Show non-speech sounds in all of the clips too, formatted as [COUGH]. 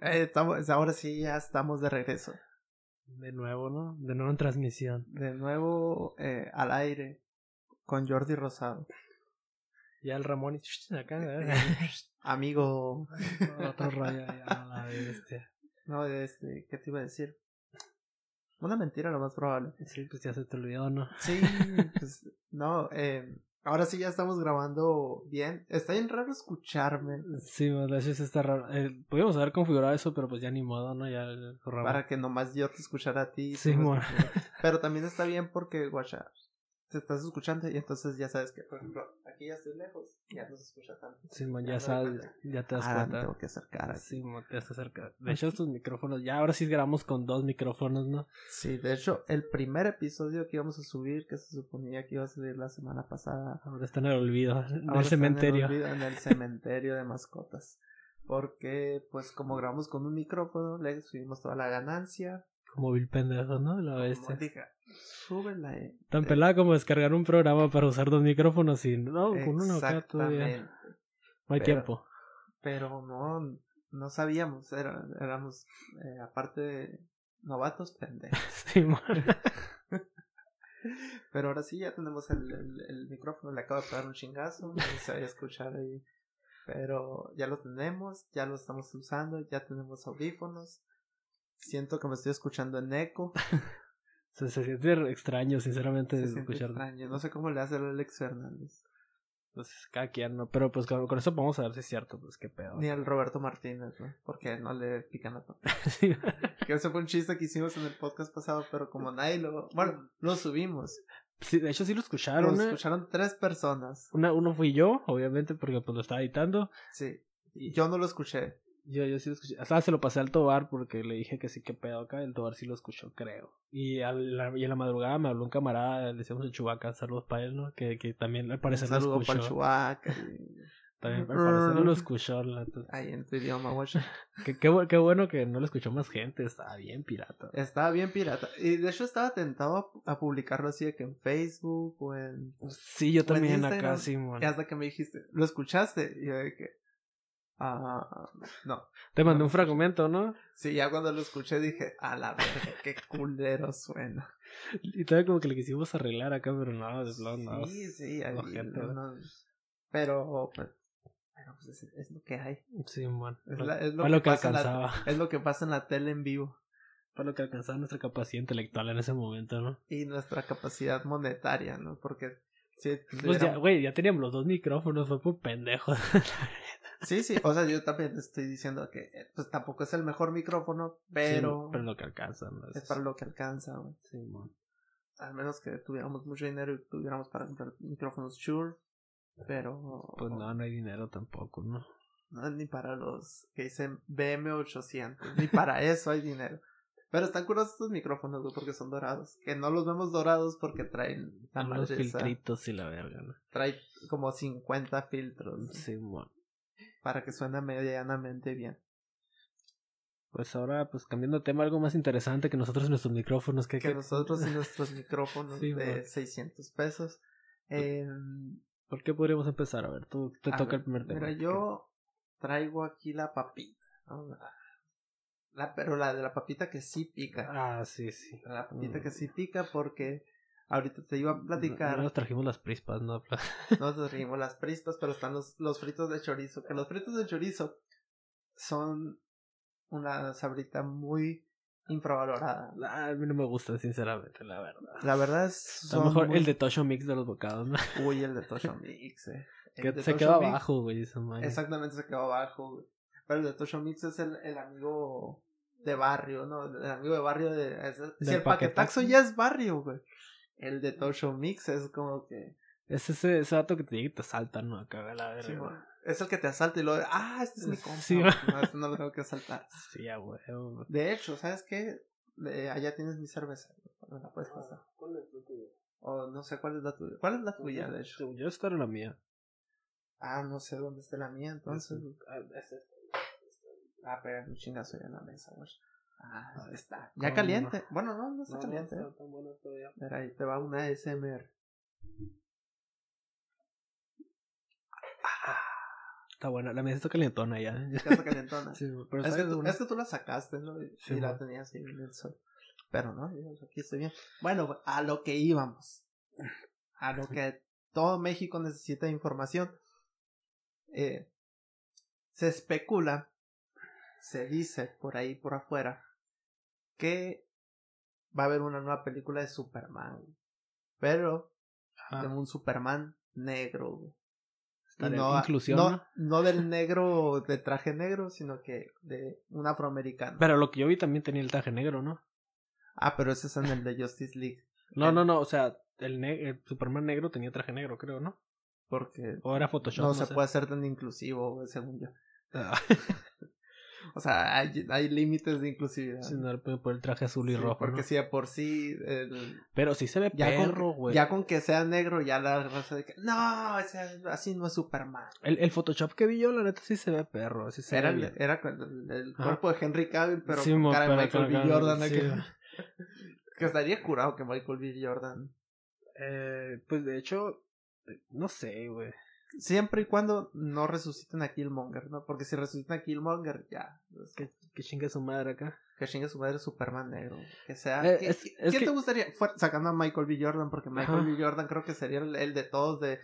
Eh, estamos, ahora sí ya estamos de regreso. De nuevo, ¿no? De nuevo en transmisión. De nuevo eh, al aire con Jordi Rosado. Ya el Ramón y acá, ¿eh? [LAUGHS] Amigo. Otro rayo ya la bestia. No, este, ¿qué te iba a decir? Una mentira, lo más probable. Sí, pues ya se te olvidó, ¿no? Sí, pues no, eh, ahora sí ya estamos grabando bien. Está bien raro escucharme. Sí, de hecho está raro. Eh, podríamos haber configurado eso, pero pues ya ni modo, ¿no? Ya. Para que nomás yo te escuchara a ti. Sí, bueno. [LAUGHS] Pero también está bien porque, guacha, te estás escuchando y entonces ya sabes que, por ejemplo, aquí ya estoy lejos, ya no se escucha tanto. Sí, man, ya, sabes, ya te das ah, cuenta. tengo que acercar. Sí, man, te vas acercar. De hecho, estos micrófonos, ya ahora sí grabamos con dos micrófonos, ¿no? Sí, de hecho, el primer episodio que íbamos a subir, que se suponía que iba a salir la semana pasada. Ahora está en el olvido, en el cementerio. En el, olvido, en el cementerio de mascotas. Porque, pues, como grabamos con un micrófono, le subimos toda la ganancia. Como vil pendejo, ¿no? La bestia. Dije, súbela. Eh. Tan pelada como descargar un programa para usar dos micrófonos y no, con uno acá todavía. No hay tiempo. Pero no, no sabíamos, era, éramos, eh, aparte de novatos, pendejos. [LAUGHS] Sí, [LAUGHS] Pero ahora sí ya tenemos el, el, micrófono, le acabo de pegar un chingazo, no se vaya a escuchar ahí. Pero ya lo tenemos, ya lo estamos usando, ya tenemos audífonos. Siento que me estoy escuchando en eco. [LAUGHS] se, se, siente extraño, sinceramente, se escuchar. extraño. No sé cómo le hace el Alex Fernández. Pues cada quien, ¿no? Pero pues con, eso podemos saber si es cierto, pues qué pedo. Ni al Roberto Martínez, ¿no? Porque no le pican la pata. [LAUGHS] sí. Que ese fue un chiste que hicimos en el podcast pasado, pero como nadie lo... Bueno, lo subimos. Sí, de hecho sí lo escucharon. Lo ¿eh? escucharon tres personas. Una, uno fui yo, obviamente, porque pues lo estaba editando. Sí. Y yo no lo escuché. Yo, yo sí lo escuché. Hasta se lo pasé al Tobar porque le dije que sí, que pedo acá. El Tobar sí lo escuchó, creo. Y, a la, y en la madrugada me habló un camarada, le decíamos el Chubaca, saludos para él, ¿no? Que, que también al parecer lo escuchó. para el. [LAUGHS] También al parecer lo escuchó. Ahí en tu idioma, [LAUGHS] qué, qué, qué, bueno que no lo escuchó más gente. Estaba bien pirata. Estaba bien pirata. Y de hecho estaba tentado a, publicarlo así de que en Facebook o en. Sí, yo también acá, sí, Y hasta que me dijiste, ¿lo escuchaste? Y yo de que. Ah, no. Te mandé un fragmento, ¿no? Sí, ya cuando lo escuché dije, a la verga, qué culero suena. Y todavía como que le quisimos arreglar acá, pero no, es lo no. Sí, sí, ahí, no, pero, pues, pues es, lo que hay. Sí, bueno. Es, lo, que, alcanzaba. es lo que pasa en la tele en vivo. Fue lo que alcanzaba nuestra capacidad intelectual en ese momento, ¿no? Y nuestra capacidad monetaria, ¿no? Porque Sí, pues ya, güey, ya teníamos los dos micrófonos, fue por pendejo. Sí, sí, o sea, yo también estoy diciendo que eh, pues tampoco es el mejor micrófono, pero... Sí, pero lo que alcanza, ¿no? Es para lo que alcanza, güey. Sí, man. Al menos que tuviéramos mucho dinero y tuviéramos para comprar micrófonos Shure, pero... Pues no, no hay dinero tampoco, ¿no? No, ni para los que dicen BM800, ni para [LAUGHS] eso hay dinero. Pero están curiosos estos micrófonos, güey, porque son dorados. Que no los vemos dorados porque traen... Los filtritos y la verga, ¿no? Trae como 50 filtros. Sí, bueno para que suene medianamente bien. Pues ahora, pues cambiando de tema, algo más interesante que nosotros y nuestros micrófonos. Que, que nosotros y [LAUGHS] nuestros micrófonos de 600 pesos. Eh, ¿Por qué podríamos empezar? A ver, tú te toca el primer tema. Mira, yo traigo aquí la papita. La, pero la de la papita que sí pica. Ah, sí, sí. La papita mm. que sí pica porque Ahorita te iba a platicar. No, nos trajimos las prispas, [LAUGHS] ¿no? nos trajimos las prispas, pero están los, los fritos de chorizo. Que los fritos de chorizo son una sabrita muy infravalorada. A mí no me gusta, sinceramente, la verdad. La verdad es. A lo mejor el de Tosho Mix de los bocados, ¿no? [LAUGHS] Uy, el de Tosho Mix, eh. que se quedó abajo, güey, Exactamente, se quedó abajo, güey. Pero el de Tosho Mix es el, el amigo de barrio, ¿no? El amigo de barrio de. si el paquetaxo ya es barrio, güey. El de Tosho Mix es como que. Es ese, ese dato que te llega y te asalta, ¿no? Acá la verga. es el que te asalta y lo ah, este es mi compa. Sí, no, este no lo tengo que asaltar. Sí, a huevo. De hecho, ¿sabes qué? allá tienes mi cerveza. No la puedes pasar. Ah, ¿Cuál es la tuya? O no sé cuál es la tuya. ¿Cuál es la tuya, de hecho? Yo estar en la mía. Ah, no sé dónde está la mía, entonces. Ah, ah pero un chingazo ya en la mesa, güey. Ah, está. Ya caliente. Bueno, no, no está caliente. No está tan bueno todavía. Mira, ahí te va una SMR. Está buena, la mía está calentona ya. Está calentona. [LAUGHS] Sí, pero es, que tú, buena. es que tú la sacaste, ¿no? Y, Sí, y la tenías ahí en el sol. Pero no, yo aquí estoy bien. Bueno, a lo que íbamos. A lo que todo México necesita información. Eh, se especula, se dice por ahí, por afuera, que va a haber una nueva película de Superman. Pero Ajá. de un Superman negro. no, inclusión, no, del negro de traje negro, sino que de un afroamericano. Pero lo que yo vi también tenía el traje negro, ¿no? ah, pero ese es en el de Justice League. No, El- no, no, o sea, el, ne- el Superman negro tenía traje negro, creo, ¿no? Porque O era Photoshop. no, se sé. puede hacer tan inclusivo, según yo. [LAUGHS] O sea, hay, hay límites de inclusividad. sí, no, por el traje azul y Sí, rojo, Porque ¿no? si de por sí. el- Pero sí se ve ya, perro, güey. ya con que sea negro, ya la raza de que. No, así no es Superman. El, el Photoshop que vi yo, la neta, sí se ve perro. Así se Era, ve era el, el Ajá. cuerpo de Henry Cavill, pero Sí, con cara de Michael B. Jordan. sí. que- [LAUGHS] que estaría curado que Michael B. Jordan. Eh, pues de hecho, eh, no sé, güey. Siempre y cuando no resuciten a Killmonger, ¿no? Porque si resucitan a Killmonger, ya. es Que, que chingue su madre acá. Que chingue su madre Superman negro. Que sea. Eh, ¿qué- es- qué- es ¿Quién te gustaría? Fue- sacando a Michael B. Jordan, porque Michael Ajá. B. Jordan creo que sería el, el de todos de.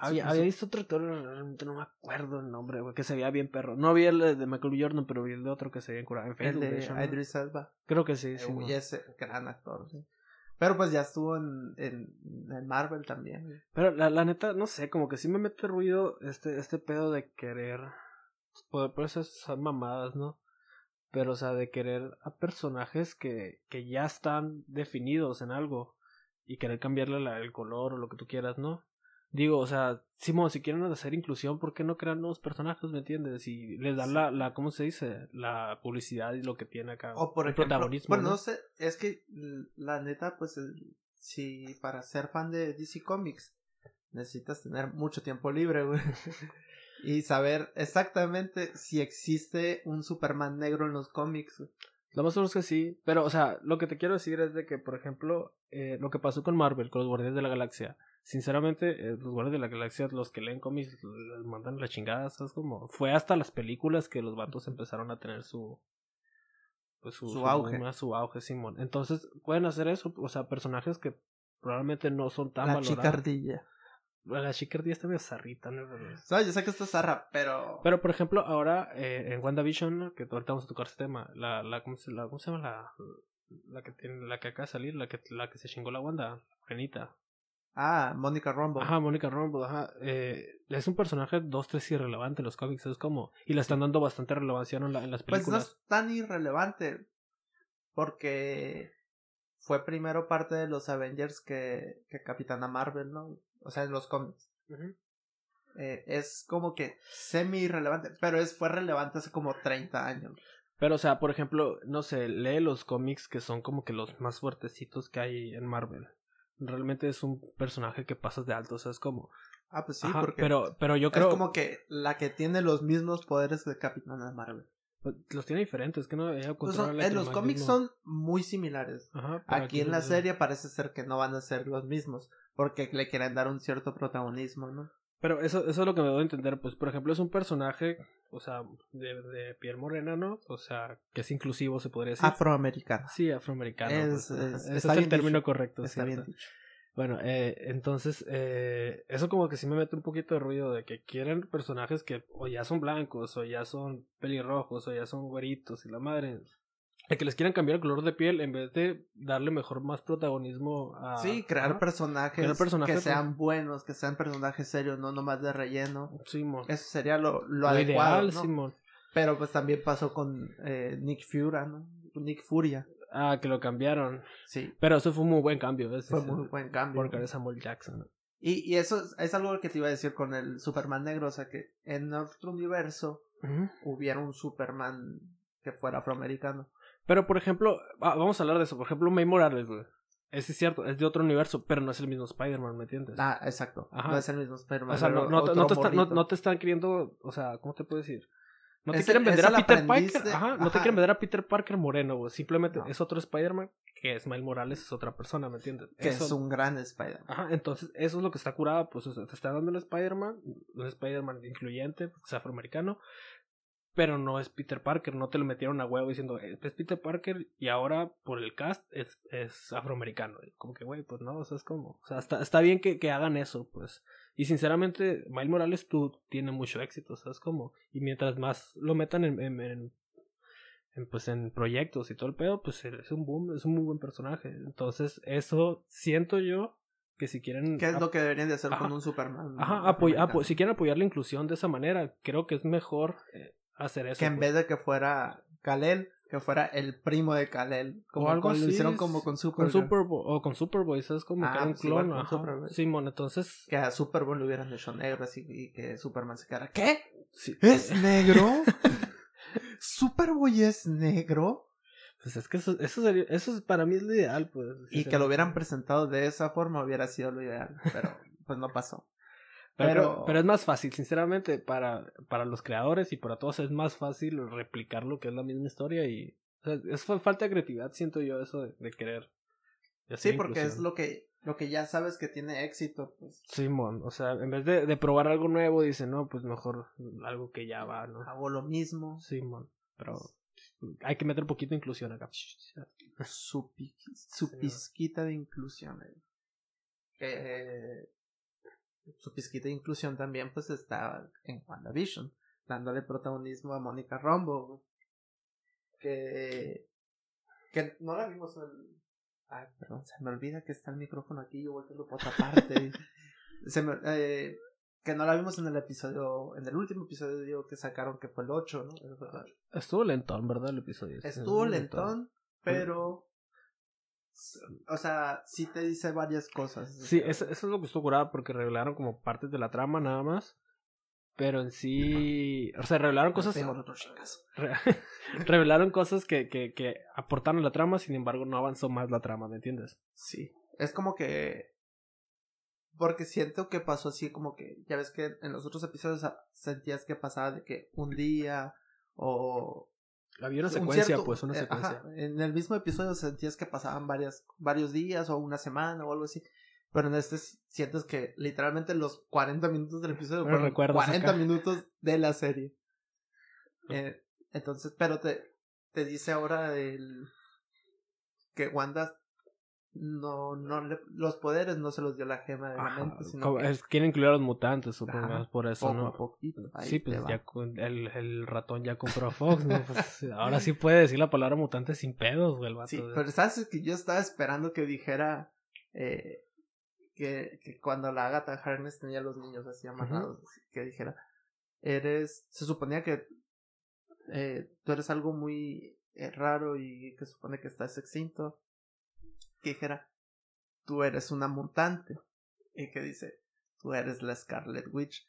Había, su- había su- visto otro actor, realmente no me acuerdo el nombre, güey, que se veía bien perro. No vi el de de Michael B. Jordan, pero vi el de otro que se veía curado en el Facebook. de de hecho, ¿no? Idris Elba. Creo que sí, sí. Uy, mo. ese gran actor, sí. Pero pues ya estuvo en, en, en Marvel también. Pero la, la neta, no sé, como que sí me mete ruido este, este pedo de querer. Por, por eso son mamadas, ¿no? Pero, o sea, de querer a personajes que, que ya están definidos en algo y querer cambiarle el color o lo que tú quieras, ¿no? Digo, o sea, Simón, si quieren hacer inclusión, ¿por qué no crean nuevos personajes, me entiendes? Y les dan la, la, ¿cómo se dice? La publicidad y lo que tiene acá. O por el ejemplo. protagonismo. Bueno, ¿no? no sé, es que la neta, pues si para ser fan de DC Comics necesitas tener mucho tiempo libre, güey. [LAUGHS] y saber exactamente si existe un Superman negro en los cómics. güey. Lo más seguro es que sí, pero, o sea, lo que te quiero decir es de que, por ejemplo, eh, lo que pasó con Marvel, con los Guardianes de la Galaxia, sinceramente, eh, los Guardianes de la Galaxia, los que leen cómics, les mandan la chingada, ¿sabes? Como, fue hasta las películas que los vatos empezaron a tener su, pues su, Su auge. su auge, Simón. Entonces, pueden hacer eso, o sea, personajes que probablemente no son tan La valorados. chicardilla. La chicardía está medio zarrita, ¿no? No, yo sé que esto es zarra, pero. Pero, por ejemplo, ahora eh, en WandaVision, que ahorita vamos a tocar ese tema, la, la, ¿cómo, se, la, ¿cómo se llama la, la que tiene, la que acaba de salir, la que, la que se chingó la Wanda, Renita? Ah, Mónica Rambo. Ajá, Mónica Rambeau, ajá. Eh, es un personaje dos, tres irrelevante en los cómics, es como, y le están dando bastante relevancia en, la- en las Pues no películas. es tan irrelevante. Porque fue primero parte de los Avengers que, que Capitana Marvel, ¿no? O sea, en los cómics. Eh, es como que semi irrelevante, pero es, fue relevante hace como 30 años. Pero, o sea, por ejemplo, no sé, lee los cómics que son como que los más fuertecitos que hay en Marvel. Realmente es un personaje que pasas de alto, o sea, es como... Ah, pues sí, Ajá, porque pero, pero yo creo... es como que la que tiene los mismos poderes de Capitana Marvel. Pues, Los tiene diferentes, que no Pues son- en los cómics son muy similares. Ajá, Aquí en la serie parece ser que no van a ser los mismos, porque le quieren dar un cierto protagonismo, ¿no? Pero eso, eso es lo que me doy a entender. Pues, por ejemplo, es un personaje, o sea, de, de piel morena, ¿no? O sea, que es inclusivo, se podría decir. Afroamericana. Sí, afroamericano. Es- pues, es- Ese es el término dicho. correcto. Está ¿cierto? bien dicho. Bueno, eh, entonces, eh, eso como que sí me mete un poquito de ruido de que quieren personajes que o ya son blancos, o ya son pelirrojos, o ya son güeritos, y la madre. De que les quieran cambiar el color de piel en vez de darle mejor más protagonismo a. Sí, crear personajes, Crear personajes, que sean buenos, que sean personajes serios, no nomás de relleno. Simón. Eso sería lo, lo, Lo adecuado, ideal, ¿no? Simón. Pero pues también pasó con eh, Nick Fury, ¿no? Nick Furia. Ah, que lo cambiaron. Sí, Pero eso fue un muy buen cambio. ¿ves? fue muy buen cambio. Porque era Samuel Jackson. Y, y eso es, es algo que te iba a decir con el Superman negro, o sea que en otro universo hubiera un Superman que fuera afroamericano. Pero, por ejemplo, va- vamos a hablar de eso. Por ejemplo, May Morales, güey. Ese es cierto, es de otro universo, pero no es el mismo Spider-Man, ¿me entiendes? Ah, exacto. Ajá. No es el mismo Spider-Man. o sea, no, no, no te está- no- te están queriendo, o sea, ¿cómo te puedo decir? No te quieren vender a Peter Parker. Ajá, no te quieren vender a Peter Parker moreno, güey. Simplemente es otro Spider-Man que es Miles Morales, es otra persona, ¿me entiendes? Que Eso- es un gran Spider-Man. Ajá, entonces eso es lo que está curado, pues o sea, te está dando un Spider-Man, un Spider-Man incluyente, pues, afroamericano, pero no es Peter Parker, no te lo metieron a huevo diciendo, "Eh, es Peter Parker y ahora por el cast es, es afroamericano. Como que, güey, pues no, o sea, es como, o sea, está, está bien que, que hagan eso, pues. Y sinceramente, Miles Morales tú tiene mucho éxito, o sea, es como, y mientras más lo metan en, en, en- en, pues en proyectos y todo el pedo, pues es un boom, es un muy buen personaje. Entonces, eso siento yo que si quieren ¿Qué es lo que deberían de hacer Ajá. con un Superman? Ajá, apoy- apo- si quieren apoyar la inclusión de esa manera, creo que es mejor eh, hacer eso. que en pues. vez de que fuera Kalel, que fuera el primo de Kalel. Como O algo con- lo así, hicieron como con con Supergirl. Superboy, o con Superboy, ¿sabes? Como Ah, que era un pues igual clon, con ajá. Superboy. Simón, entonces... Que a Superboy lo hubieran hecho negro así y que Superman se quedara. ¿Qué? sí, ¿Es negro? [LAUGHS] ¿Superboy es negro? Pues es que eso, eso, sería, eso es, para mí es lo ideal, pues. Y que lo hubieran presentado de esa forma hubiera sido lo ideal. Pero pues no pasó. Pero, Pero- pero es más fácil, sinceramente, para, para los creadores y para todos es más fácil replicar lo que es la misma historia y... O sea, es fa- falta de creatividad, siento yo, eso de, de querer. de Sí, porque es lo que, lo que ya sabes que tiene éxito. Pues Simón, o sea, en vez de, de probar algo nuevo, dice, no, pues mejor algo que ya va, ¿no? hago lo mismo. Simón, pero hay que meter un poquito de inclusión acá. Su, su Sí, pizquita de inclusión. eh. Eh, su pizquita de inclusión también pues está en WandaVision, dándole protagonismo a Mónica Rambo. Que, que no la vimos en el... Ay, perdón, se me olvida que está el micrófono aquí, yo volteo por otra parte. [LAUGHS] se me, eh, que no la vimos en el episodio, en el último episodio que sacaron que fue el 8, ¿no? El ocho. Estuvo lentón, ¿verdad? El episodio. Estuvo lentón, pero. O sea, sí te dice varias cosas. Sí, eso, eso es lo que estuvo curado porque revelaron como partes de la trama nada más. Pero en sí. O sea, revelaron cosas. Re- [LAUGHS] revelaron cosas que, que, que aportaron la trama, sin embargo, no avanzó más la trama, ¿me entiendes? Sí. Es como que. Porque siento que pasó así como que. Ya ves que en los otros episodios sentías que pasaba de que un día. O. Había una un secuencia, cierto- pues, una eh, secuencia. ajá, en el mismo episodio sentías que pasaban varias, varios días o una semana o algo así. Pero en este sientes que literalmente los 40 minutos del episodio Pero fueron recuerdas 40 acá. minutos de la serie. Eh, entonces, pero te, te dice ahora el que Wanda no, no le- los poderes no se los dio la gema de la Ajá, mente, sino que es- quieren incluir a los mutantes, supongo, Ajá, por eso, poco ¿no? a poquito. Sí, pues ya con- el, el ratón ya compró a Fox, ¿no? Pues, ahora sí puede decir la palabra mutante sin pedos, güey, el vato. Sí, ¿eh? pero sabes que yo estaba esperando que dijera eh, que, que cuando la Agatha Harkness tenía a los niños así amarrados, que dijera, eres, se suponía que eh, tú eres algo muy eh, raro y que supone que estás extinto, que dijera, tú eres una mutante, y que dice, tú eres la Scarlet Witch,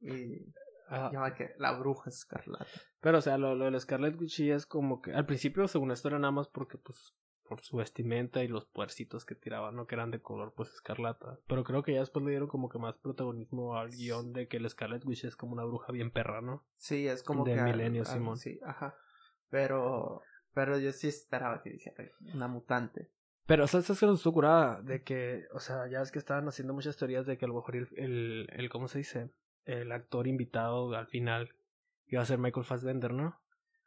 y Ajá. llama que la bruja escarlata. Pero, o sea, lo, lo de la Scarlet Witch sí es como que al principio, según esto, era nada más porque, pues, por su vestimenta y los puercitos que tiraban, ¿no? Que eran de color, pues, escarlata. Pero creo que ya después le dieron como que más protagonismo al guion de que la Scarlet Witch es como una bruja bien perra, ¿no? Sí, es como De que. al- Milenio, Simón. Sí, ajá. Pero. Pero yo sí esperaba que dijera una mutante. Pero, o sea, esa es que nos estuvo curada de que, o sea, ya es que estaban haciendo muchas teorías de que a lo mejor el, el, el ¿cómo se dice? El actor invitado al final iba a ser Michael Fassbender, ¿no?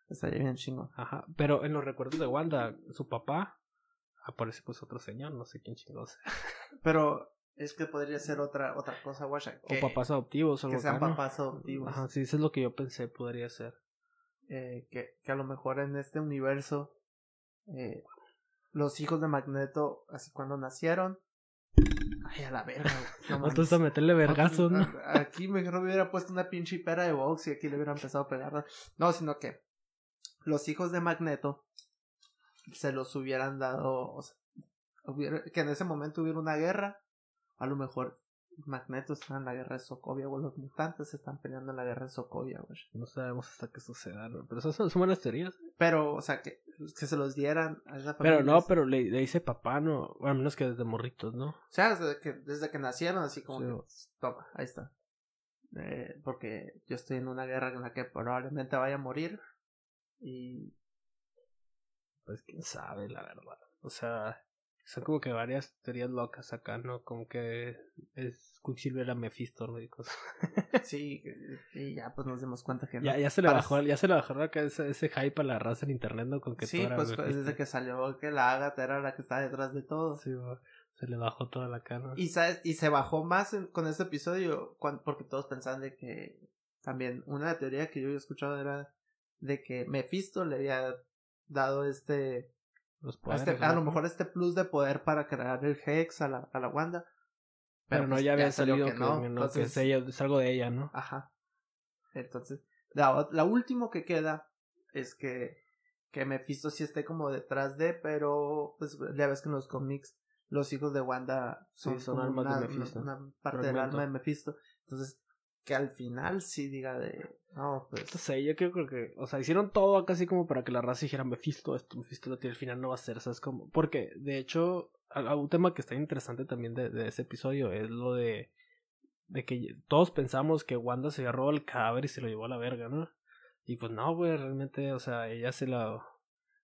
Estaría bien chingón. Ajá, pero en los recuerdos de Wanda, su papá aparece pues otro señor, no sé quién chingados. [LAUGHS] Pero es que podría ser otra otra cosa, guacha. O Que, papás adoptivos o que algo sean acá, ¿no? papás adoptivos. Ajá, sí, eso es lo que yo pensé, podría ser. Eh, que, que a lo mejor en este universo. eh, los hijos de Magneto, así cuando nacieron. Ay, a la verga, güey, no a meterle vergazos, ¿no? Aquí mejor me hubiera puesto una pinche pera de box y aquí le hubiera empezado a pegar. No, sino que los hijos de Magneto se los hubieran dado. o sea, hubiera- que en ese momento hubiera una guerra. A lo mejor Magneto está en la guerra de Sokovia o los mutantes están peleando en la guerra de Sokovia, güey. No sabemos hasta qué suceda. Pero esas son, son buenas teorías. Pero, o sea, que, que se los dieran a esa Pero familia. no, pero le, le dice papá, ¿no? Bueno, al menos que desde morritos, ¿no? O sea, desde que, desde que nacieron, así como Sí. que, toma, ahí está. Eh, porque yo estoy en una guerra en la que probablemente vaya a morir. Y. Pues quién sabe, la verdad. O sea, son como que varias teorías locas acá, ¿no? Como que es Quicksilver a Mephisto, ¿no? Y cosas. [LAUGHS] sí, y ya pues nos dimos cuenta que no. Ya, ya se le bajó, ya se le bajó acá ese, ese hype a la raza en internet, ¿no? Con que sí, pues desde que salió que la Agatha era la que estaba detrás de todo. Sí, se le bajó toda la cara. Y, y se bajó más con este episodio porque todos pensaban de que también una teoría que yo había escuchado era de que Mephisto le había dado este los poderes, este, a lo mejor este plus de poder para crear el Hex a la, a la Wanda. Pero, no, pues ya había salido que, no, Entonces, es, ella, es, algo de ella, ¿no? Ajá. Entonces, la, la último que queda es que, que Mephisto sí esté como detrás de, pero pues ya ves que en los cómics los hijos de Wanda son, son armas de Mephisto. Una, parte del alma de Mephisto. Entonces, que al final sí diga de no pues sé yo creo que o sea hicieron todo casi como para que la raza dijera Mephisto esto Mephisto lo tiene al final no va a ser sabes como porque de hecho un tema que está interesante también de, de, ese episodio es lo de de que todos pensamos que Wanda se agarró el cadáver y se lo llevó a la verga no y pues no güey realmente o sea ella se la o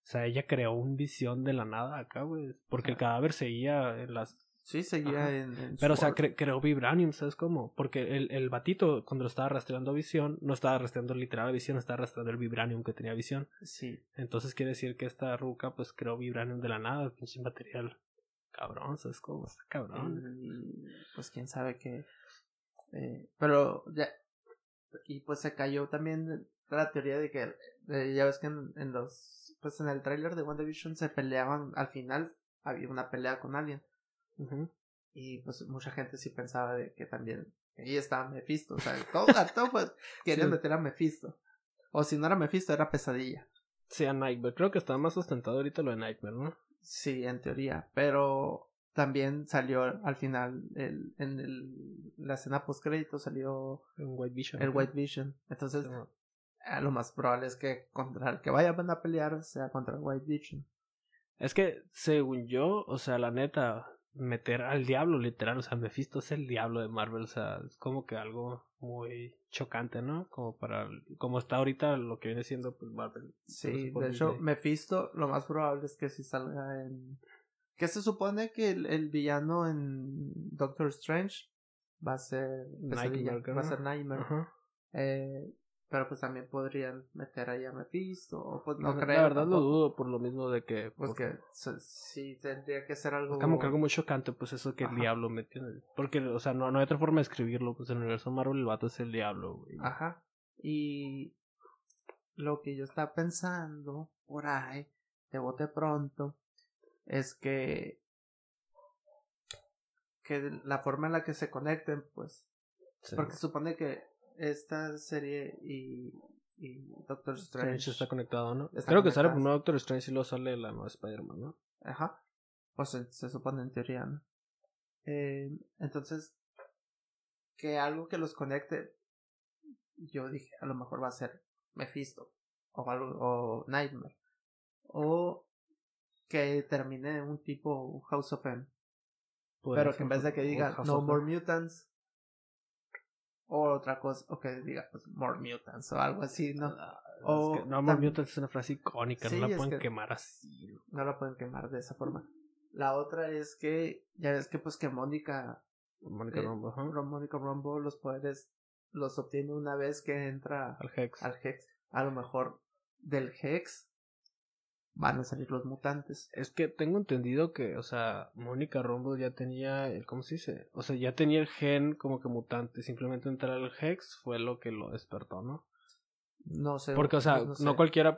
sea ella creó un visión de la nada acá güey porque el cadáver seguía en las Sí, seguía en, Pero, o sea, creó Vibranium, ¿sabes cómo? Porque el, el batito, cuando lo estaba rastreando a Visión, no estaba rastreando literal a Visión, estaba rastreando el Vibranium que tenía Visión. Sí. Entonces quiere decir que esta ruca, pues, creó Vibranium de la nada, pinche material. Cabrón, ¿sabes cómo? Está cabrón. pues quién sabe qué. Eh, pero ya. Y pues se cayó también la teoría de que. ya ves que en, en los. Pues en el tráiler de WandaVision se peleaban. Al final había una pelea con alguien y pues mucha gente sí pensaba de que también ahí estaba Mephisto. O sea, todo, [LAUGHS] todo pues, querían meter a Mephisto. O si no era Mephisto, era Pesadilla. Sí, a Nightmare. Creo que está más ostentado ahorita lo de Nightmare, ¿no? Sí, en teoría. Pero también salió al final, el, en el, la escena post crédito salió el White Vision. El White Vision. Entonces, lo más probable es que contra el que vayan a pelear sea contra el White Vision. Es que, según yo, o sea, la neta, meter al diablo, literal. O sea, Mephisto es el diablo de Marvel. O sea, es como que algo muy chocante, ¿no? Como para. Como está ahorita lo que viene siendo pues, Marvel. Sí, de hecho, Mephisto, lo más probable es que si salga en. Que se supone que el, villano en Doctor Strange va a ser. Nightmare, va a ser Nightmare. eh, pero pues también podrían meter ahí a Mephisto. O pues no creo. La verdad lo dudo por lo mismo de que. Pues que sí tendría que ser algo. Como que algo muy chocante, pues eso que el diablo metió. Porque, o sea, no, no hay otra forma de escribirlo. Pues en el universo Marvel el vato es el diablo, Ajá. Y. Lo que yo estaba pensando por ahí, de bote pronto, es que. Que la forma en la que se conecten, pues. Porque supone que esta serie y, y Doctor Strange. está conectado, ¿no? Creo que sale primero Doctor Strange y luego sale la nueva Spider-Man, ¿no? Ajá. Pues se, supone en teoría, ¿no? Eh, entonces, que algo que los conecte, yo dije, a lo mejor va a ser Mephisto o algo, o Nightmare. O que termine un tipo House of M. Pero que en vez de que diga No More Mutants, o otra cosa, o que diga, pues, More Mutants o algo así, ¿no? Ah, no, More Mutants es una frase icónica, no la pueden quemar así. No la pueden quemar de esa forma. La otra es que, ya ves que, pues, que Mónica. Mónica eh, Mónica Rombo, los poderes los obtiene una vez que entra al Hex. Al Hex. A lo mejor del Hex van a salir los mutantes. Es que tengo entendido que, o sea, Mónica Rombo ya tenía, el, ¿cómo se dice? O sea, ya tenía el gen como que mutante, simplemente entrar al Hex fue lo que lo despertó, ¿no? No sé. Porque, o sea, no, cualquiera,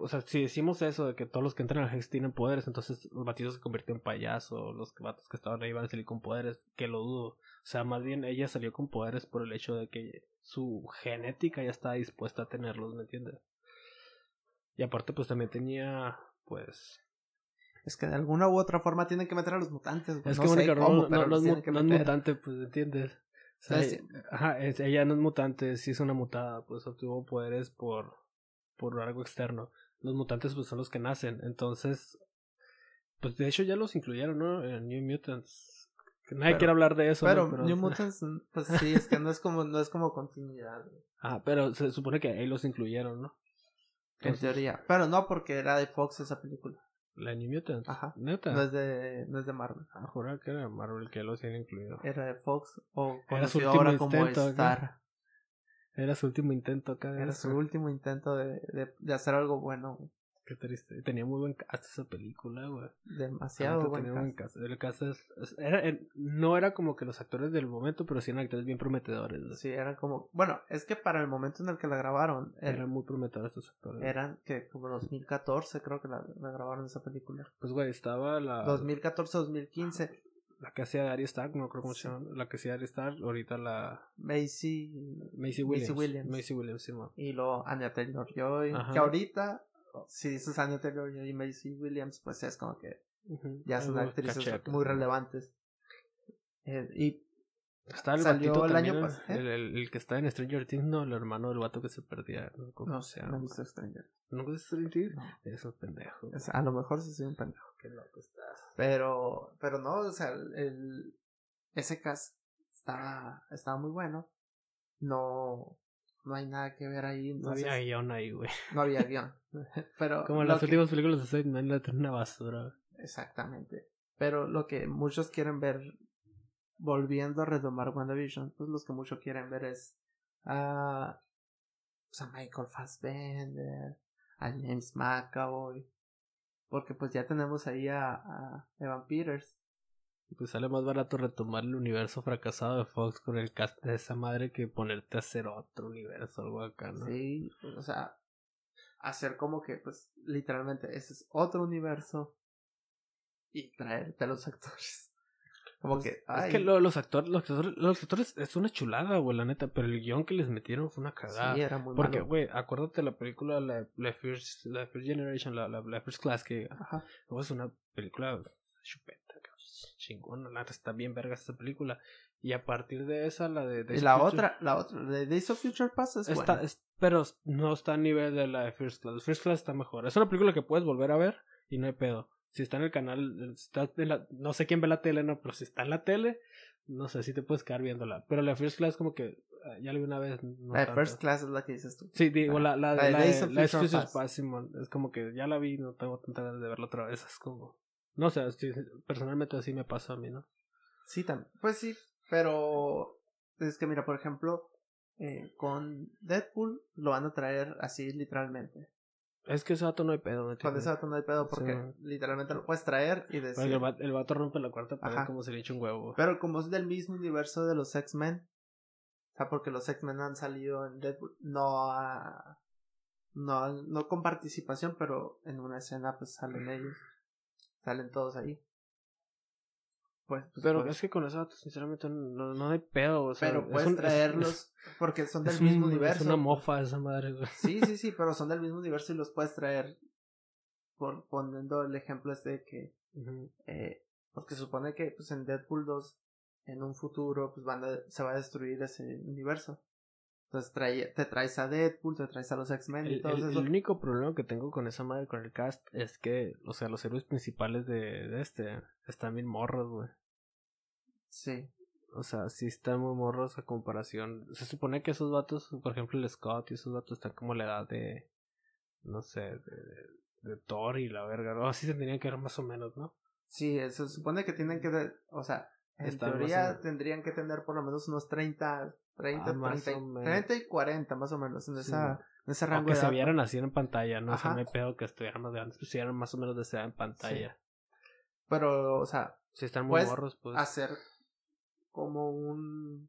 o sea, si decimos eso de que todos los que entran al Hex tienen poderes, entonces los batidos se convirtieron en payaso, los vatos que estaban ahí van a salir con poderes, que lo dudo. O sea, más bien ella salió con poderes por el hecho de que su genética ya estaba dispuesta a tenerlos, ¿me entiendes? Y aparte, pues también tenía, pues. Es que de alguna u otra forma tienen que meter a los mutantes. Es que Mónica no, no, es mutante, pues, ¿entiendes? O sea, ajá, ella no es mutante, sí es una mutada, pues obtuvo poderes por, por algo externo. Los mutantes, pues, son los que nacen. Entonces, pues de hecho ya los incluyeron, ¿no? En New Mutants. Nadie quiere hablar de eso. Pero. New [LAUGHS] Mutants, pues sí, es que no es como, no es como continuidad. Ah, pero se supone que ahí los incluyeron, ¿no? En teoría. Pero no porque era de Fox esa película. La New Mutants. Ajá. Neta. No es de, no es de Marvel. Ah, juraba que era Marvel que los tiene incluido. Era de Fox o Era su conocido ahora como. Star. Era su último intento acá. de Era eso. su último intento de, de, de hacer algo bueno. Qué triste. Tenía muy buen cast esa película, güey. Demasiado Neta, buen tenía buen cast. El cast es- era, en- no era como que los actores del momento, pero sí eran actores bien prometedores. Sí, eran como... Bueno, es que para el momento en el que la grabaron, er- Eran muy prometedores estos actores. eran que como 2014 creo que la, la grabaron esa película. Pues, güey, estaba la, 2014-2015. la que hacía Arya Stark, no creo cómo Sí. se llama. La que hacía Arya Stark, ahorita la Macy Macy Williams. Williams. Macy Williams, sí, y luego Anya Taylor Joy. Ajá. Que ahorita, si Anya Taylor y Macy Williams, pues es como que ya son actrices muy relevantes. Eh, y Está el Salió el año también, pas- ¿eh? el, el, el que está en Stranger Things, no, el hermano del vato que se perdía. No, ¿Cómo no se sé, no visto Stranger. ¿No conoces Stranger Things? No. Eso es pendejo. O sea, a lo mejor sí soy un pendejo. Qué loco estás. Pero, pero no, o sea, el, el- ese cast estaba, estaba muy bueno. No, no hay nada que ver ahí. No había guion ahí, güey. no había guion. [LAUGHS] Pero Como las que- últimas películas de la tienen una basura. Exactamente. Pero lo que muchos quieren ver, volviendo a retomar WandaVision, pues los que muchos quieren ver es a, pues a Michael Fassbender, a James McAvoy, porque pues ya tenemos ahí a, a Evan Peters. Pues sale más barato retomar el universo fracasado de Fox con el cast de esa madre que ponerte a hacer otro universo, algo acá, ¿no? Sí, pues, o sea, hacer como que, pues, literalmente, ese es otro universo y traerte a los actores. [LAUGHS] Como que, Es que lo- los actores, los actores, los actores es una chulada, güey, la neta, pero el guion que les metieron fue una cagada. sí, era muy Porque, güey, acuérdate la película la, la, First, la First Generation, la, la, la First Class, que Ajá. luego es una película chupeta, chingona, la está bien verga esta película. Y a partir de esa, la de... Days Y la of Future- otra, la otra, de Days of Future Past es Está, buena. es- pero no está a nivel de la de First Class. First Class está mejor. Es una película que puedes volver a ver y no hay pedo. Si está en el canal, está en la- no sé quién ve la tele, no, pero si está en la tele, no sé si te puedes quedar viéndola. Pero la First Class como que ah, ya la vi una vez. No la de tanto. First Class es la que dices tú. Sí, digo, la, la, La de la Days de- of la de. Past, Simón. Es como que ya la vi, no tengo tanta ganas de verla otra vez. Es como... No sé, sí, personalmente así me pasa a mí, ¿no? Sí, también. Pues sí, pero es que mira, por ejemplo, eh, con Deadpool lo van a traer así literalmente. Es que ese vato no hay pedo, ¿me Con ese dato no hay pedo porque Sí. literalmente lo puedes traer y decir. el, vato, el vato rompe la cuarta pared como si le eche un huevo. Pero como es del mismo universo de los X-Men, o sea, porque los X-Men han salido en Deadpool, no a- no, no con participación, pero en una escena pues salen ellos, salen todos ahí. Pues, pues, Pero pues, es que con eso, vato, sinceramente, no, no hay pedo. O sea, pero es puedes un- traerlos es- porque son del mismo un- universo. Es una mofa esa madre, güey. Sí, sí, sí, pero son del mismo universo y los puedes traer por poniendo el ejemplo este de que Ujú. eh, porque supone que pues en Deadpool 2 en un futuro pues van a- se va a destruir ese universo. Entonces trae, te traes a Deadpool, te traes a los X-Men y El, todo el- eso. el único problema que tengo con esa madre, con el cast, es que, o sea, los héroes principales de, de este están bien morros, güey. Sí. O sea, sí están muy morros a comparación. Se supone que esos vatos, por ejemplo, el Scott y esos vatos están como la edad de, no sé, de, de, de Thor y la verga, ¿no? Así se tenían que ver más o menos, ¿no? Sí, se supone que tienen que o sea, en Están o teoría tendrían que tener por lo menos unos 30 30, Ah, más 30, o menos. 30 y 40 más o menos en Sí. esa en ese O rango que de se edad. vieran así en pantalla, ¿no? O sea, Ajá. no hay pedo que estuvieran más grandes, pues si eran más o menos de esa edad en pantalla. Pero, o sea, Si están muy morros, pues. hacer como un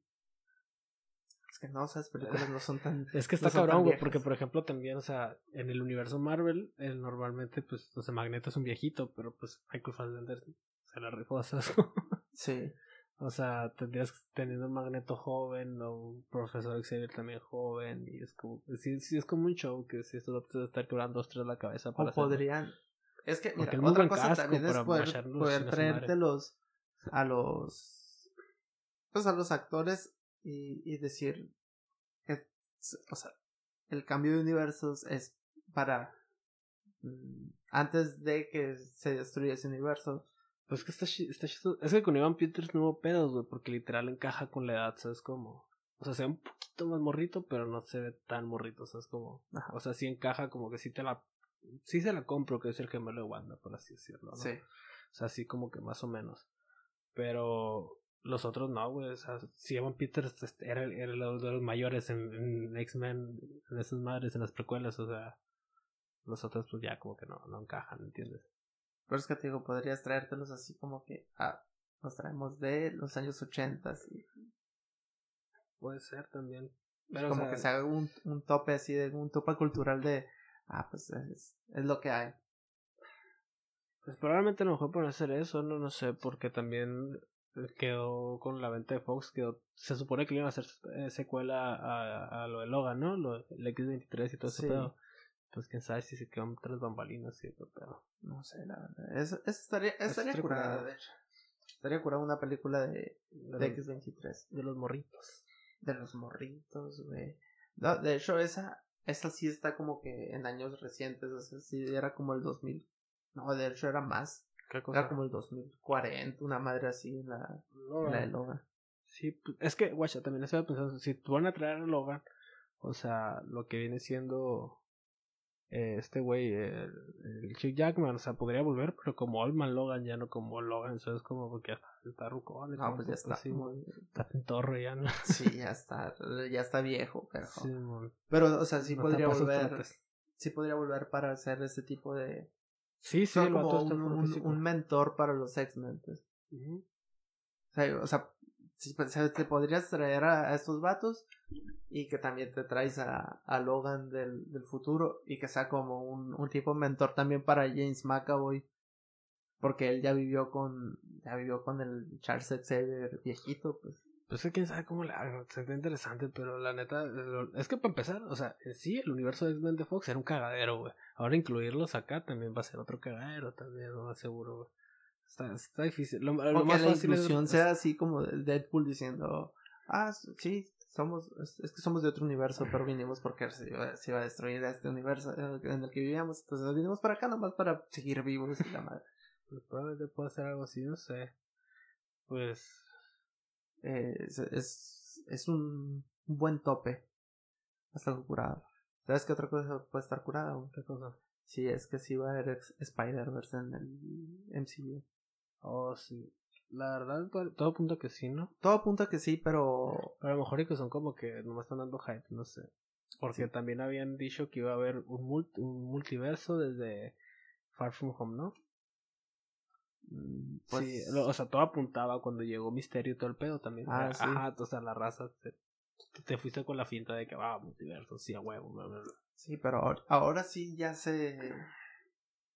es que no, esas películas no son tan Es que está no cabrón, güey, porque por ejemplo también, o sea, en el universo Marvel, el, normalmente, pues, o sea, Magneto es un viejito, pero pues Michael Fassbender se la rifó, ¿sabes? sí o sea, tendrías teniendo un Magneto joven o un profesor Xavier también joven, y es como, sí, sí es como un show que si estos doctores estar quebrando dos, tres la cabeza para o podrían es que mira otra cosa casco también es poder, poder sin esa traerte madre. los a los pues a los actores y, y decir que o sea el cambio de universos es para mm, antes de que se destruya ese universo Pues que está, está chistoso. Es que con Ivan Peters no hubo pedos, güey, porque literal encaja con la edad, ¿sabes? Como. O sea, se ve un poquito más morrito, pero no se ve tan morrito, ¿sabes? Como. O sea, sí encaja, como que sí te la. Sí se la compro, que es el gemelo de Wanda, por así decirlo, ¿no? Sí. O sea, sí, como que más o menos. Pero. Los otros no, güey. O sea, si Evan Peters este, era, era de los mayores en, en X-Men, en esas madres, en las precuelas, o sea. Los otros, pues ya como que no, no encajan, ¿entiendes? Pero es que te digo, podrías traértelos así como que, ah, nos traemos de los años ochentas y... Puede ser también. Pero como que se haga un, un tope así, de un tope cultural de, ah, pues es, es lo que hay. Pues probablemente a lo mejor pueden hacer eso, no, no sé, porque también quedó con la venta de Fox, quedó, se supone que le iban a hacer eh, secuela a, a, lo de Logan, ¿no? Lo, el X23 y todo ese pedo. Pues quién sabe si se quedan tres bambalinas y todo, pero. No sé, la verdad. Eso, estaría, estaría curada, de hecho. Estaría curada una película de, de, X23. De los morritos. De los morritos, güey. No, de hecho, esa, esa sí está como que en años recientes. O sea, sí era como el 2000. No, de hecho era más. ¿Qué cosa? Era como el 2040, una madre así en la, la de Logan. Sí, pues, es que, guacha, también estaba pensando, si van a traer a Logan, o sea, lo que viene siendo eh, este güey, el, el Jackman, o sea, podría volver, pero como Oldman Logan, ya no como Logan, eso es como porque está, está ruco, No, pues ya está. Así, Está en torre ya, ¿no? [LAUGHS] Sí, ya está, ya está viejo, pero. [LAUGHS] pero, o sea, sí podría volver. Sí podría volver para hacer ese tipo de. Sí, sí, como un, un, mentor para los X-Men. Pues. o, sea, o sea, pues, te podrías traer a, estos vatos y que también te traes a, a Logan del, del, futuro y que sea como un, un tipo mentor también para James McAvoy porque él ya vivió con ya vivió con el Charles Xavier viejito pues pues que quién sabe cómo le haga, sería interesante, pero la neta, es que para empezar, o sea, sí, el universo de X-Men de Fox era un cagadero, güey. Ahora incluirlos acá también va a ser otro cagadero, también, lo más seguro, güey. Está, está difícil. Lo, lo más la fácil inclusión sea así como Deadpool diciendo, ah, sí, somos, es, que somos de otro universo, pero vinimos porque se iba, se iba a destruir este universo eh, en el que vivíamos, entonces vinimos para acá nomás para seguir vivos y la madre. Pues probablemente pueda hacer algo así, no sé. Pues... Eh, es, es, es un, buen tope. Está curado. ¿Sabes qué otra cosa puede estar curada? ¿Qué cosa? Sí, es que sí va a haber Spider-Verse en el MCU. Oh, sí. La verdad, todo apunta que sí, ¿no? Todo apunta que sí, pero... a lo mejor y que son como que nomás están dando hype, no sé. Porque también habían dicho que iba a haber un, un multiverso desde Far From Home, ¿no? Mm, pues... Sí, o sea, todo apuntaba cuando llegó Misterio y todo el pedo también. Ah, sí. Ajá, o sea, la raza te, fuiste con la finta de que va ah, multiverso, sí, a huevo, Sí, pero ahora, ahora sí ya se...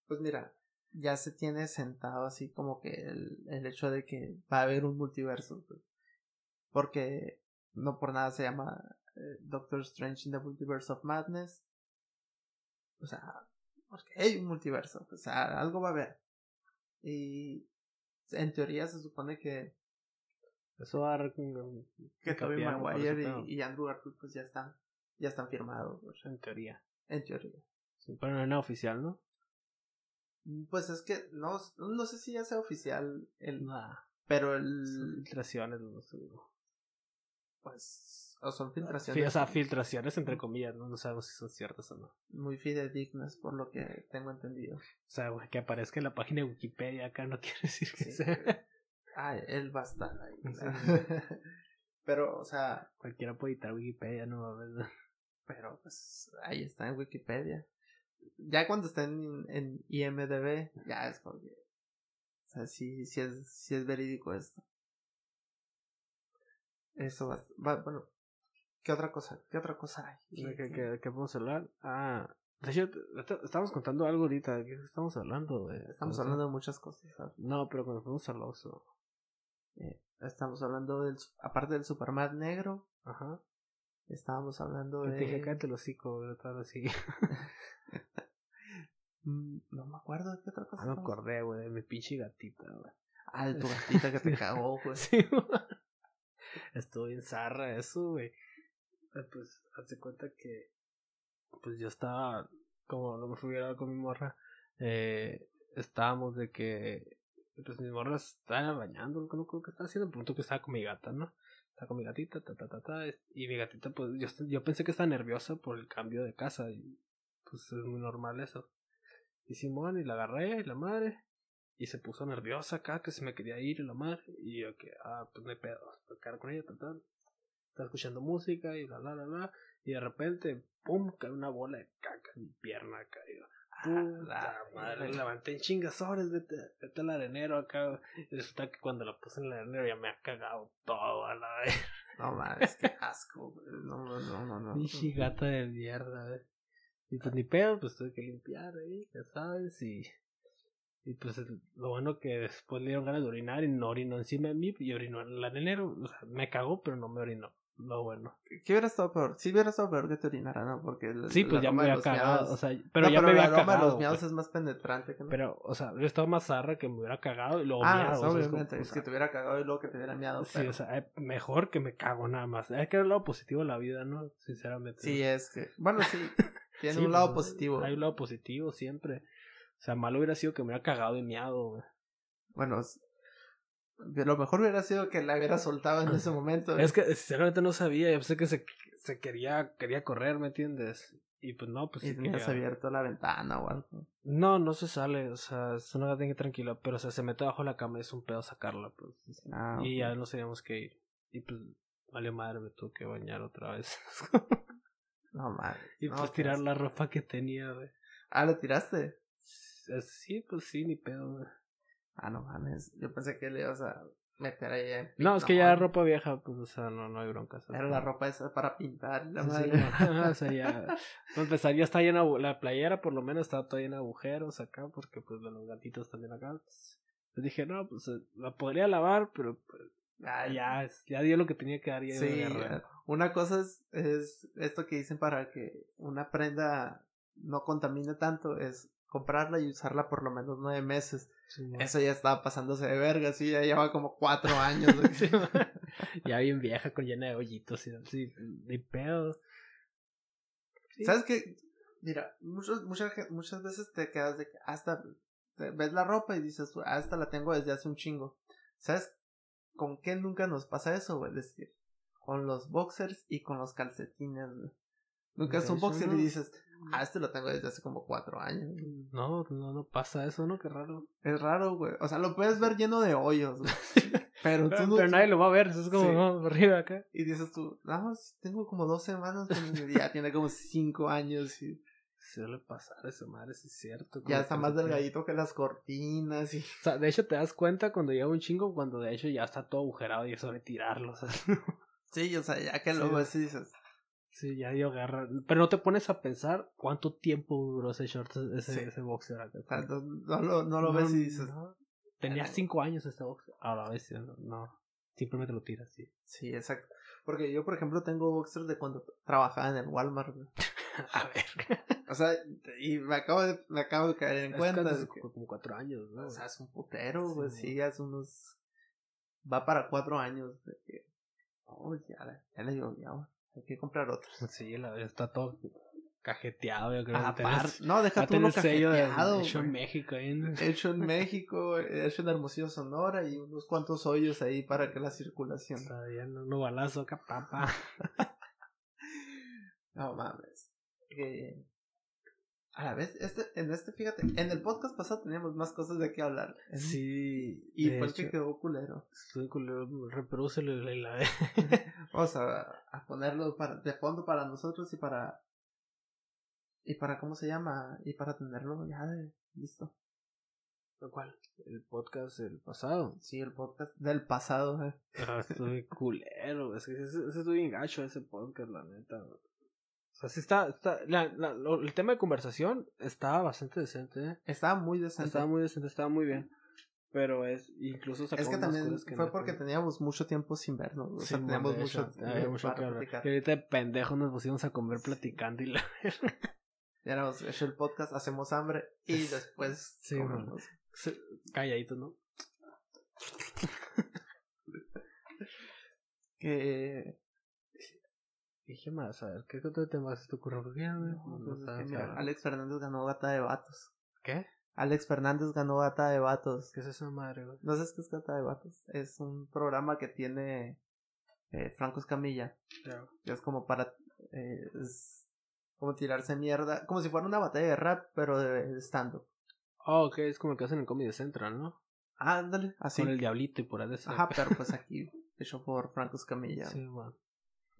Pues mira, ya se tiene sentado así como que el, el hecho de que va a haber un multiverso. Pues. Porque no por nada se llama eh, Doctor Strange in the Multiverse of Madness. O sea, porque hay un multiverso. O sea, algo va a haber. Y en teoría se supone que eso va a que Tobey Maguire y, Andrew Garfield pues ya están ya están firmados en teoría en teoría pero no es oficial no pues es que no, no sé si ya sea oficial el. Pero el. Son filtraciones, no sé. Pues. O son filtraciones. o sea, filtraciones entre comillas, ¿no? No sabemos si son ciertas o no. Muy fidedignas, por lo que tengo entendido. O sea, que aparezca en la página de Wikipedia acá no [LAUGHS] quiere decir que sea. Ah, él va a estar ahí. [LAUGHS] Pero, o sea. Cualquiera puede editar Wikipedia, ¿no? Pero, pues, ahí está en Wikipedia ya cuando estén en, IMDB, ya es porque. O sea, sí, sí es, sí es verídico esto. Eso va, bueno. ¿Qué otra cosa? ¿Qué otra cosa hay? ¿Qué, qué, qué, podemos hablar? Ah, de hecho, estamos contando algo ahorita. ¿De qué estamos hablando? De, estamos hablando de muchas cosas. No, pero cuando fuimos al oso. Eh, estamos hablando del. Aparte del Superman negro. Ajá. Estábamos hablando de. Te dije, cállate el hocico, tal así. [LAUGHS] Mm, no me acuerdo de qué otra cosa. No me acordé, güey, de mi pinche gatita, güey. Ah, de tu [LAUGHS] gatita que te cagó, güey. sí, Estuvo bien zarra eso, güey. Eh, pues, hazte cuenta que. Pues yo estaba. Como no me fui a con mi morra. Eh, estábamos de que. pues mis morras estaban bañando, no creo que estaba haciendo, punto que estaba con mi gata, ¿no? Estaba con mi gatita, ta, ta, ta, ta, y mi gatita, pues yo, yo pensé que estaba nerviosa por el cambio de casa, y pues es muy normal eso. Y Simón, y la agarré, y la madre, y se puso nerviosa acá, que se me quería ir, y la madre, y yo que, ah, pues hay pedo, a quedar con ella, tal, tal. Estaba escuchando música, y bla, bla, bla, bla, y de repente, pum, cae una bola de caca en mi pierna yo, Puta madre, levanté en chingasores, vete, vete al arenero acá. Resulta que cuando la puse en el arenero ya me ha cagado todo a la vez. No mames, qué asco, No, no, no, no. Pinche gata de mierda, güey. Y pues ni pedo, pues tuve que limpiar ahí, ya sabes, y. Y pues lo bueno que después le dieron ganas de orinar y no orinó encima de mí y orinó en el arenero. O sea, me cagó, pero no me orinó lo bueno. ¿Qué hubiera estado peor? Sí hubiera estado peor que te orinara, ¿no? Porque sí, pues ya me había cagado, o sea, pero ya me había cagado. los miados es más penetrante que no. Pero, o sea, hubiera estado más zarra que me hubiera cagado y luego ah, miado. obviamente, es, que te hubiera cagado y luego que te hubiera miado. Sí, o sea, eh, mejor que me cago nada más. Hay que ver el lado positivo de la vida, ¿no? Sinceramente. Sí, es que, bueno, sí, [LAUGHS] tiene un lado pues, positivo. Hay un lado positivo siempre. O sea, malo hubiera sido que me hubiera cagado y miado, güey. Bueno, lo mejor hubiera sido que la hubiera soltado en ese momento. Es que sinceramente no sabía, yo pensé que se, se quería, quería correr, ¿me entiendes? Y pues no, pues y tenías abierto la ventana o algo. No, no se sale, o sea, es una gata tranquila, pero o sea, se mete bajo la cama y es un pedo sacarla, pues. Ah, y ya nos teníamos que ir. Y pues, valió madre, me tuve que bañar otra vez. [LAUGHS] no madre. Y pues tirar la ropa que tenía, güey. Ah, ¿lo tiraste? Sí, pues sí, ni pedo, güey. Ah, no mames. Yo pensé que le ibas a meter ahí No, es que ya ropa vieja, pues, o sea, no, no hay bronca. Era la ropa esa para pintar, la madre. [LAUGHS] o sea, ya. empezar, ya está llena, la playera por lo menos estaba toda llena de agujeros acá, porque pues los gatitos también acá. Pues, dije, no, pues eh, la podría lavar, pero pues, ah, ya, ya dio lo que tenía que dar. Ya sí, una cosa es, es esto que dicen para que una prenda no contamine tanto, es comprarla y usarla por lo menos nueve meses. Eso ya estaba pasándose de verga, sí, ya lleva como cuatro años. [LAUGHS] ya bien vieja, con llena de hoyitos, sí, de pedo. ¿Sabes qué? Mira, muchos, muchas, muchas veces te quedas de que hasta ves la ropa y dices, hasta la tengo desde hace un chingo. ¿Sabes con qué nunca nos pasa eso, güey? Es decir, con los boxers y con los calcetines, Nunca es un boxer y dices, ah, este lo tengo desde hace como cuatro años. No, no, no pasa eso, ¿no? Qué raro. Es raro, güey. O sea, lo puedes ver lleno de hoyos, güey. [LAUGHS] Pero tú no. Pero nadie lo va a ver, eso es como, no, arriba acá. Y dices tú, más tengo como dos semanas, ya tiene como cinco años y. Suele pasar eso, madre, es cierto. Ya está más delgadito que las cortinas y... O sea, de hecho te das cuenta cuando llega un chingo, cuando de hecho ya está todo agujerado y eso de tirarlo, o sea. [LAUGHS] sí, o sea, ya que lo ves y dices, Sí, ya dio guerra. Pero no te pones a pensar cuánto tiempo duró ese short, ese, ese boxer. no, lo, no lo ves y dices. Tenía cinco años este boxer. Ahora ves, no, no. Simplemente lo tiras, sí. Sí, exacto. Porque yo, por ejemplo, tengo boxers de cuando trabajaba en el Walmart. [LAUGHS] a ver. o sea, y me acabo de, me acabo de caer en cuenta. Como cuatro años, ¿no? O sea, es un putero, güey. Sí, ya es unos. Va para cuatro años. De que... Oh, ya, ya le ya, hay que comprar otros. [LAUGHS] Sí, la está todo cajeteado, yo creo. no, deja tú uno sello de, hecho en México. Hecho en [LAUGHS] México, hecho en Hermosillo, Sonora y unos cuantos hoyos ahí para que la circulación. Está bien, no balazo, capapa. [LAUGHS] no mames. Eh, a la vez, este, en este, fíjate, en el podcast pasado teníamos más cosas de qué hablar. Sí. Y pues que quedó culero. Estoy culero, reproducelo y la [LAUGHS] [LAUGHS] Vamos a, a ponerlo para, de fondo para nosotros y para. Y para, ¿cómo se llama? Y para tenerlo ya de, listo. ¿Lo cual? El podcast del pasado. Sí, el podcast del pasado. Eh. Ah, estoy [LAUGHS] culero. Es que ese, estoy bien gacho ese podcast, la neta sea, sí está, está la, la, el tema de conversación estaba bastante decente. ¿eh? Estaba muy decente. Estaba muy decente, estaba muy bien. Pero es, incluso Es que también fue porque teníamos mucho tiempo sin vernos. O sea, teníamos mucho, mucho que. Y ahorita de pendejo nos pusimos a comer platicando y la [LAUGHS] Ya hemos hecho el podcast, hacemos hambre y después sí, comemos. Calladito, ¿no? [LAUGHS] que ¿Qué más? A ver, ¿qué otro tema se te ocurre? Alex Fernández ganó gata de vatos. ¿Qué? Alex Fernández ganó Gata de Vatos. ¿Qué es esa madre, güey? ¿No sabes qué es Gata de Vatos? Es un programa que tiene eh, Franco Escamilla. Ya. Es como para... eh, es como tirarse mierda. Como si fuera una batalla de rap, pero de stand-up. Oh, ok, es como el que hacen en Comedy Central, ¿no? Ah, ándale, así. Con el diablito y por ahí. Ajá, pero pues [LAUGHS] aquí hecho por Franco Escamilla. Sí, man.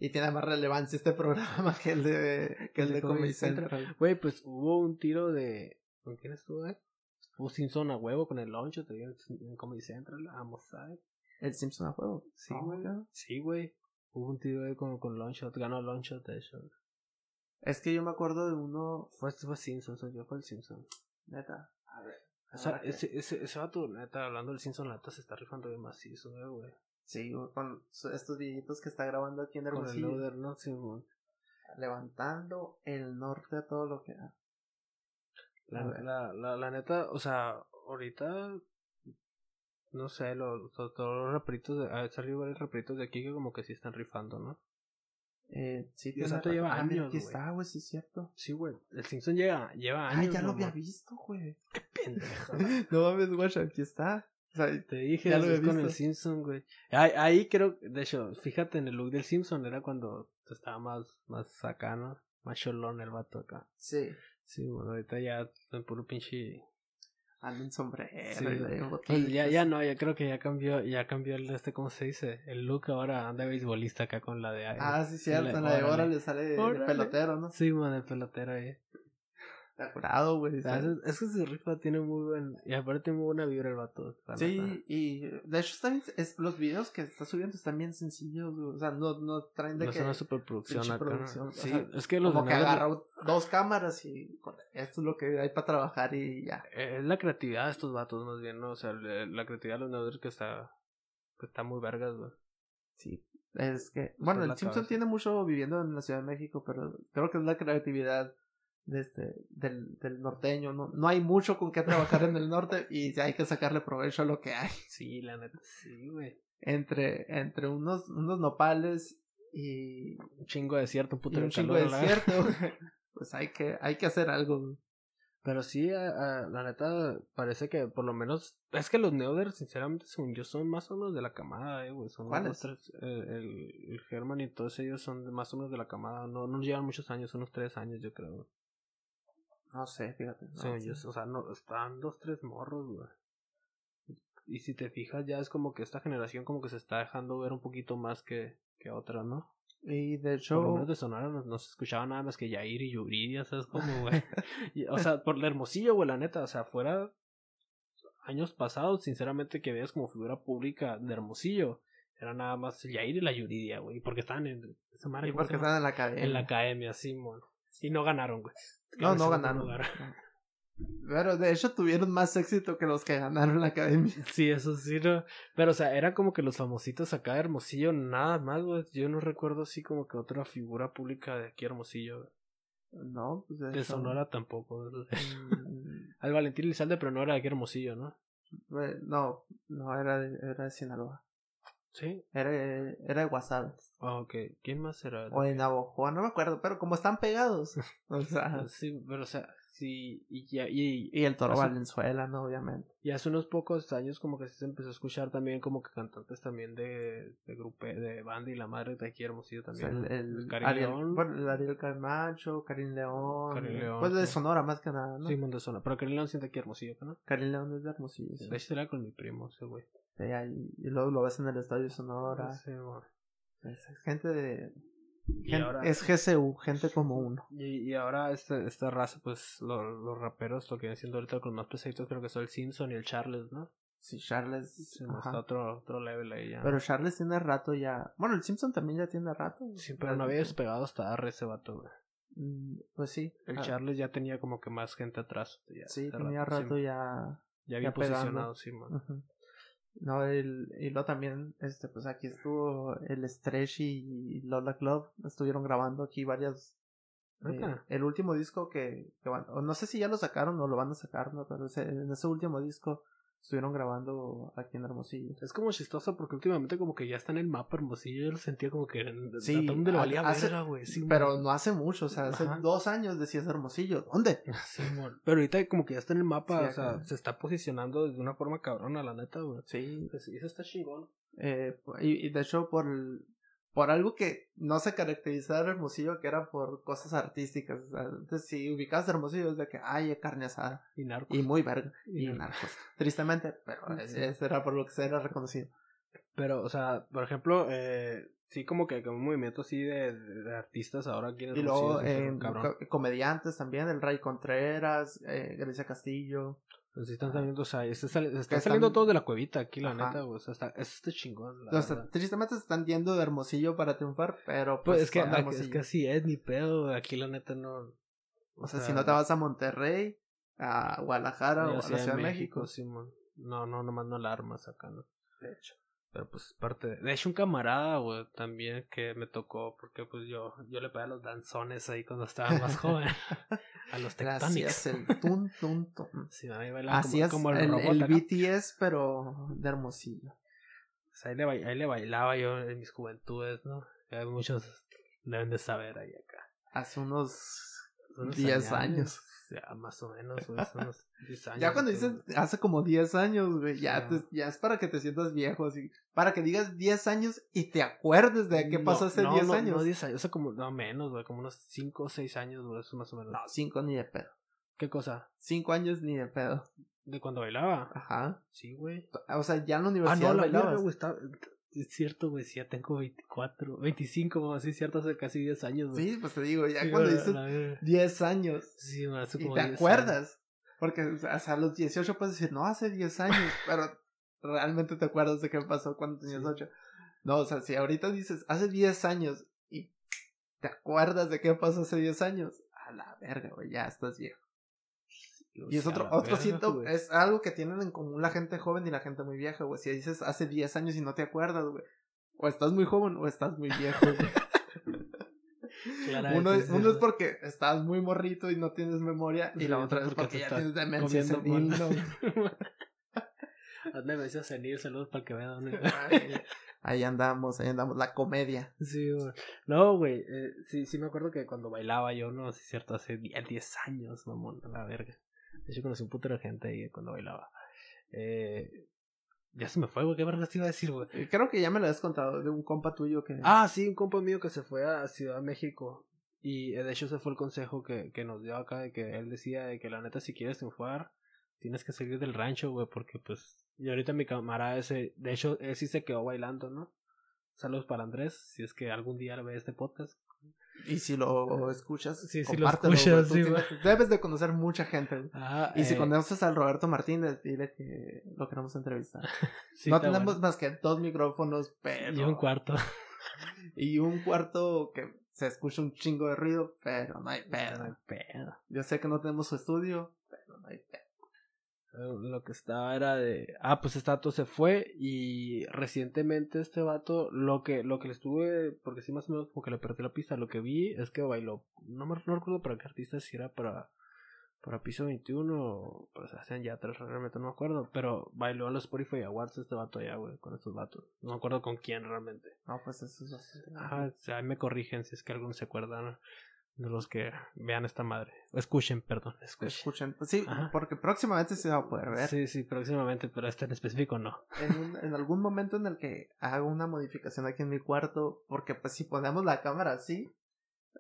Y tiene más relevancia este [LAUGHS] programa que el de, que el de Comedy Central. Güey, pues hubo un tiro de. ¿Con quién estuvo, eh? Estuvo Simpson a huevo con el Loncho, te en Comedy Central, vamos, ¿sabes? El Simpson a juego. Sí, No, güey. Sí, güey. Hubo un tiro ahí con, con Longshot, ganó Longshot, de hecho. Es que yo me acuerdo de uno. Fue, fue Simpson, soy yo, fue el Simpson. Neta. A ver. O sea, ese, ese, ese vato, neta, hablando del Simpson, neta se está rifando bien macizo, eh, güey. Sí, con estos viejitos que está grabando aquí en Con el Hermosillo. loader, ¿no? Sí. Levantando el norte a todo lo que da. La, la, la, la neta, o sea, ahorita, no sé, los, todos los raperitos, de, a salir varios raperitos de aquí que como que sí están rifando, ¿no? Eh, sí, tiene eso te lleva ah, años, Aquí güey. está, güey, sí es cierto. Sí, güey. El Simpson llega, lleva Ah, años. ya lo había mamón. visto, güey. Pendejo. [LAUGHS] no mames, güey, aquí está. O sea, Te dije, había con el. Simpson, güey. Ahí, ahí creo, de hecho, fíjate en el look del Simpson, era cuando estaba más, más acá, ¿no? Más cholón el vato acá. sí. Sí, bueno, ahorita ya en puro pinche... Anda en sombrero. Sí, y en Pues ya, ya no, ya creo que ya cambió, ya cambió el este, ¿cómo se dice? El look ahora anda beisbolista acá con la de... Ah, sí, cierto. La de órale. hora le sale de pelotero, ¿no? Sí, man, el pelotero ahí. Está curado, güey. Ah, Es, es que se rifa, tiene muy buen... Y aparte tiene muy buena vibra el vato. Sí, y de hecho están, es, los videos que está subiendo están bien sencillos, güey. O sea, no, no traen de No que... es una superproducción acá. producción, o Sí, sea, es que los como que agarra dos cámaras y esto es lo que hay para trabajar y ya. Eh, Es la creatividad de estos vatos, más bien, ¿no? O sea, la creatividad de los neuders que está. que está muy vergas, güey. Sí. Es que, bueno, el Simpson cabeza. tiene mucho viviendo en la Ciudad de México, pero creo que es la creatividad de este, del, del norteño. No, no hay mucho con qué trabajar en el norte y hay que sacarle provecho a lo que hay. Sí, la neta, sí, güey. Entre, entre unos, unos nopales y, Un chingo de desierto, y puto un chingo de desierto. [LAUGHS] pues hay que, hay que hacer algo. güey. Pero sí, a- a- la neta, parece que por lo menos. Es que los neuders, sinceramente, según yo, son más o menos de la camada, eh, güey. Son ¿Cuáles? tres. eh, el, el Herman y todos ellos son más o menos de la camada. No, no llevan muchos años, unos tres años, yo creo. No sé, fíjate. no o sea, no, están dos, tres morros, güey. Y si te fijas, ya es como que esta generación como que se está dejando ver un poquito más que, que otra, ¿no? Y de Por lo hecho, menos de Sonora no, no se escuchaba nada más que Yair y Yuridia, ¿sabes cómo, güey? [LAUGHS] O sea, por el Hermosillo, güey, la neta, o sea, fuera años pasados, sinceramente, que veas como figura pública de Hermosillo, era nada más el Yair y la Yuridia, güey, porque estaban en esa madre, y ¿cómo porque están en la academia. en la academia, sí. Y no ganaron, güey. No, no ganaron. lugar. Pero de hecho tuvieron más éxito que los que ganaron la academia. Sí, eso sí, no. Pero, o sea, era como que los famositos acá de Hermosillo, nada más, güey. Yo no recuerdo así como que otra figura pública de aquí Hermosillo. güey. No, pues de, De hecho, Sonora tampoco. mm, [LAUGHS] Al Valentín Elizalde, pero no era de aquí Hermosillo, ¿no? No, no, era de, era de Sinaloa. Sí. Era, era de Guasave. Ah, ok. ¿Quién más era? O de Navojoa, no me acuerdo, pero como están pegados. [LAUGHS] O sea, Sí, pero, o sea, sí. Y, ya, y, y el Toro Hace- Valenzuela, ¿no? Obviamente. y hace unos pocos años como que se empezó a escuchar también como que cantantes también de, de grupo, de banda y la madre de aquí Hermosillo O sea, también. el, el Karim Ariel, León. bueno, el Ariel Camacho, Karim León. Karim León, Pues de sí. Sonora más que nada, ¿no? Sí, Montezona. Pero Karim León siente aquí Hermosillo, ¿no? Karim León es de Hermosillo. sí. De hecho, era con mi primo, ese güey. Ahí- y luego lo ves en el estadio Sonora. Sí. Es gente de. Gen- ahora- Es GCU, gente como [LAUGHS] uno. Y, y ahora este, esta raza, pues lo- los raperos, lo que vienen siendo ahorita con más pesaditos, creo que son el Simpson y el Charles, ¿no? Sí, Charles. Sí, está otro, otro level ahí ya. Pero Charles tiene rato ya. Bueno, el Simpson también ya tiene rato. sí, pero no había despegado hasta Arre ese vato, güey. Mm, Pues sí. El ah, Charles ya tenía como que más gente atrás. Ya, Sí, tenía rato sí, ya. ya bien pegando. posicionado, sí, man. No, el, y luego también, este, pues aquí estuvo el Stretch y Lola Club. Estuvieron grabando aquí varias. eh, el último disco que, que van, o no sé si ya lo sacaron o lo van a sacar, ¿no? Pero ese- en ese último disco estuvieron grabando aquí en Hermosillo. Es como chistoso porque últimamente como que ya está en el mapa Hermosillo. Yo lo sentía como que Sí, a ha- valía hace- verga, güey. Sí, Pero no hace mucho, o sea, hace Ajá. dos años decías Hermosillo. ¿Dónde? [LAUGHS] Sí. Pero ahorita como que ya está en el mapa, Sí, o sea, acá. se está posicionando de una forma cabrona, la neta, güey. Sí, Pues eso está chingón. Eh, y, y de hecho por el- por algo que no se caracterizaba Hermosillo que era por cosas artísticas o sea, antes si ubicabas Hermosillo es de que ay carne asada Y narcos. y muy verga. Y y narcos. narcos. Tristemente pero ese ese era por lo que se era reconocido. Pero, o sea, por ejemplo, eh, sí como que como un movimiento así de, artistas ahora aquí en y luego co- comediantes también el Ray Contreras eh, Grecia Castillo Pues están saliendo, o sea, están están- saliendo todos de la cuevita aquí, la Ajá. neta, güey. O sea, está, eso está chingón, la o sea, verdad. tristemente se están yendo de Hermosillo para triunfar pero Pues, pues, es, que, ah, es que así es, ni pedo, güey. Aquí la neta no... o sea si no te vas a Monterrey a Guadalajara o a la Ciudad de México, Simón. No, no, nomás no la armas acá, ¿no? de hecho Pero pues parte de... De hecho, un camarada, güey, también que me tocó, porque pues yo, yo le pegué a los danzones ahí cuando estaba más joven. [LAUGHS] a los Gracias, tectonics. el tun, tun, tun. [LAUGHS] Sí, a mí bailaba Así como, es, como el, el, robot el. BTS, pero de Hermosillo. O sea, ahí, le, ahí le bailaba yo en mis juventudes, ¿no? Muchos deben de saber ahí acá. Hace unos Unos 10 años. Ya, más o menos, güey, hace unos [LAUGHS] 10 años. Ya cuando dices hace como 10 años, güey, ya, te- ya es para que te sientas viejo, así. Para que digas 10 años y te acuerdes de qué No, pasó hace no, 10 no, años. No, 10 años, o sea, como, no menos, güey, como unos 5 o 6 años, güey, eso más o menos. No, 5 ni de pedo. ¿Qué cosa? 5 años ni de pedo. ¿De cuando bailaba? Ajá. Sí, güey. O sea, ya en la Ah, universidad no, la Es cierto, güey, sí, ya tengo 24, 25, así, cierto, hace casi 10 años, güey. Sí, pues te digo, ya Sí, cuando dices la verga. 10 años Sí, hace y como te 10 acuerdas. Porque o sea, a los 18 puedes decir, no, hace 10 años, [LAUGHS] pero realmente te acuerdas de qué pasó cuando tenías Sí. 8. No, o sea, si ahorita dices, hace 10 años y te acuerdas de qué pasó hace 10 años, a la verga, güey, ya estás viejo. Y es otro, otro verga, siento, es algo que tienen en común la gente joven y la gente muy vieja, güey. Si dices hace 10 años y no te acuerdas, güey. O estás muy joven o estás muy viejo, güey. [LAUGHS] Uno, sí, uno es porque estás muy morrito y no tienes memoria, y la otra es porque ya tienes demencia senil. ¿no? [LAUGHS] [LAUGHS] Decía senil, saludos para el que vean. ¿no? Ahí andamos, ahí andamos, la comedia. Sí, güey. No, güey. eh, sí, sí me acuerdo que cuando bailaba yo, no, sí es cierto, hace 10 10 años, mamón, a la verga. De hecho, conocí un putero de gente ahí cuando bailaba. Eh, ya se me fue, güey. ¿Qué vergas te iba a decir, güey? Eh, Creo que ya me lo has contado de un compa tuyo que... Ah, sí, un compa mío que se fue a Ciudad de México. Y eh, de hecho ese fue el consejo que, que nos dio acá, de que él decía de que la neta si quieres triunfar, tienes que salir del rancho, güey, porque pues... Y ahorita mi camarada ese, de hecho, él sí se quedó bailando, ¿no? Saludos para Andrés, si es que algún día ve este podcast. Y si lo escuchas, Sí, sí lo compártelo, escuchas, sí, tienes- [LAUGHS] Debes de conocer mucha gente. Y si eh, conoces al Roberto Martínez, dile que lo queremos entrevistar. [LAUGHS] sí, no tenemos bueno. más que dos micrófonos, pero... Y un cuarto. [LAUGHS] Y un cuarto que se escucha un chingo de ruido, pero no hay No hay pedo. pedo. Yo sé que no tenemos su estudio, pero no hay pedo. Eh, Lo que estaba era de. Ah, pues este vato se fue. Y recientemente este vato. Lo que, lo que le estuve. Porque sí, más o menos como que le perdí la pista. Lo que vi es que bailó. No me no recuerdo para qué artista. Si era para. Para piso 21. O para Sebastián Yatra. Realmente no me acuerdo. Pero bailó en los Spotify Awards este vato allá, güey. Con estos vatos. No me acuerdo con quién realmente. No, pues eso es bastante. Ajá, o sea, ahí me corrigen si es que algunos se acuerdan. De los que vean esta madre. O escuchen, perdón. Escuchen. Escuchen. Sí, Ajá. porque próximamente se va a poder ver. Sí, sí, próximamente, pero este en específico no. En, un- en algún momento en el que haga una modificación aquí en mi cuarto, porque pues si ponemos la cámara así,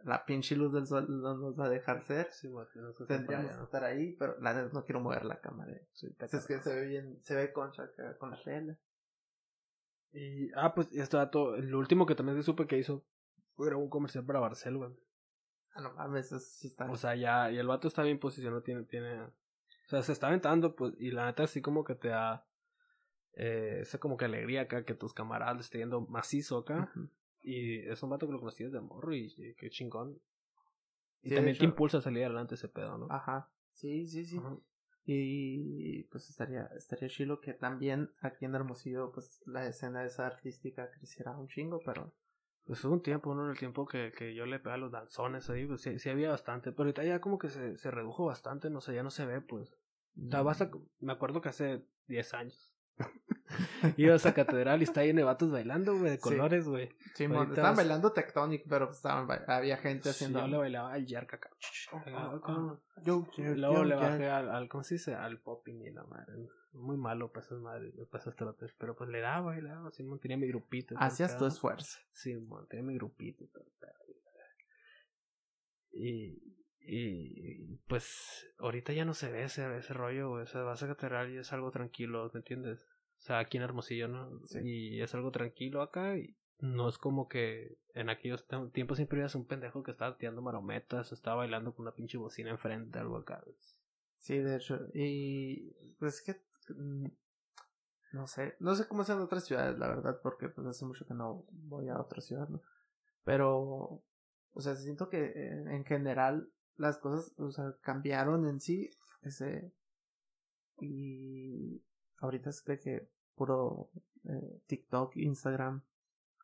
la pinche luz del sol no nos va a dejar ser. Sí, bueno, Tendríamos que estar ahí, pero la neta no quiero mover la cámara. Sí, Pues es que se ve bien, se ve concha con la tele. Y, ah, pues este dato, el último que también supe que hizo fue un comercial para Barcel, güey. Ah, no mames, eso sí está. O sea, ya, y el vato está bien posicionado, tiene, tiene, o sea, se está aventando, pues, y la neta así como que te da, eh, esa como que alegría acá, que tus camaradas estén yendo macizo acá, y es un vato que lo conocí desde morro, y, y qué chingón. Y Sí, de también te impulsa a salir adelante ese pedo, ¿no? Ajá. Sí, sí, sí. Ajá. Y pues estaría, estaría chilo que también aquí en Hermosillo, pues la escena esa artística creciera un chingo, pero Pues hubo un tiempo, ¿no? En el tiempo que, que yo le pegaba los danzones ahí, pues sí, sí había bastante. Pero ahorita ya como que se, se redujo bastante, no sé, ya no se ve, pues. O sea, vas a- me acuerdo que hace 10 años. [LAUGHS] [LAUGHS] Ibas a catedral y está ahí nevatos bailando, güey, de Sí. colores, güey. Sí, estaban vas- bailando Tectonic, pero estaban, ba- había gente Sí, haciendo. yo le bailaba al acá. Oh, oh, oh. Yo, luego le bajé al, al, ¿cómo se dice? Al popping y la madre. Muy malo para esas madres, para esas trotes. Pero pues le daba le daba. Simón tenía mi grupito. Hacías tu esfuerzo. Sí, mon, tenía mi grupito y. Y, pues ahorita ya no se ve ese, ese rollo, güey. O sea, vas a catedral y es algo tranquilo, ¿me entiendes? O sea, aquí en Hermosillo, ¿no? Sí. Y es algo tranquilo acá y no es como que en aquellos tiempos siempre ibas un pendejo que estaba tirando marometas, estaba bailando con una pinche bocina enfrente, algo acá. Sí, de hecho. Y pues es que mm, no sé, no sé cómo sean otras ciudades, la verdad, porque pues hace mucho que no voy a otra ciudad, ¿no? Pero, o sea, siento que eh, en general las cosas, o sea, cambiaron en sí, ese y ahorita es de que puro eh, TikTok, Instagram,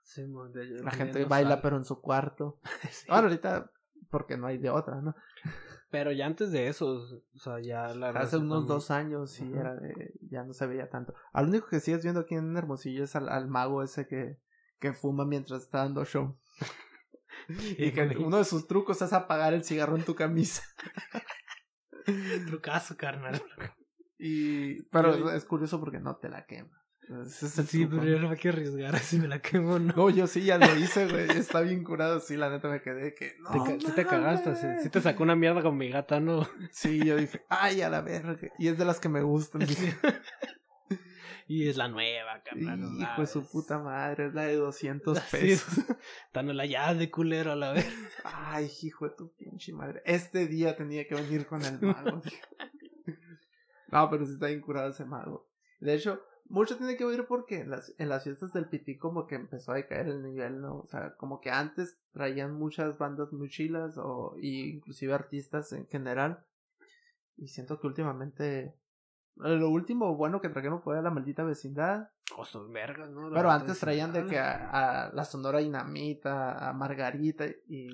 Sí, de- la gente no baila sale. pero en su cuarto. [LAUGHS] Sí. Ahora ahorita porque no hay de otra, ¿no? Pero ya antes de eso, o sea, ya la Hace unos también- dos años sí era de, ya no se veía tanto. Al único que sigues viendo aquí en Hermosillo es al, al mago ese que, que fuma mientras está dando show. [LAUGHS] y que uno de sus trucos es apagar el cigarro en tu camisa. [LAUGHS] Trucazo, carnal. Y pero Yo- es curioso porque no te la quema. Es Sí, truco, pero yo ¿no? me quiero arriesgar si me la quemo, ¿no? No, yo sí ya lo hice, güey. [LAUGHS] Está bien curado. Sí, la neta me quedé que. No, te, sí te cagaste, sí, sí te sacó una mierda con mi gata, ¿no? Sí, yo dije, ay, a la verga. Y es de las que me gustan. dije. [LAUGHS] y es la nueva, carnal. Hijo de su puta madre, es la de 200 [LAUGHS] Sí. pesos. Tan la ya de culero a la vez. Ay, hijo de tu pinche madre. Este día tenía que venir con el mago. No, pero sí está bien curado ese mago. De hecho, mucho tiene que ver porque en las, en las fiestas del Pití como que empezó a decaer el nivel, ¿no? O sea, como que antes traían muchas bandas muy chilas o y inclusive artistas en general. Y siento que últimamente... Lo último bueno que trajeron fue la maldita vecindad. Son vergas, ¿no? Pero antes traían de que a, a la Sonora Dinamita, a Margarita y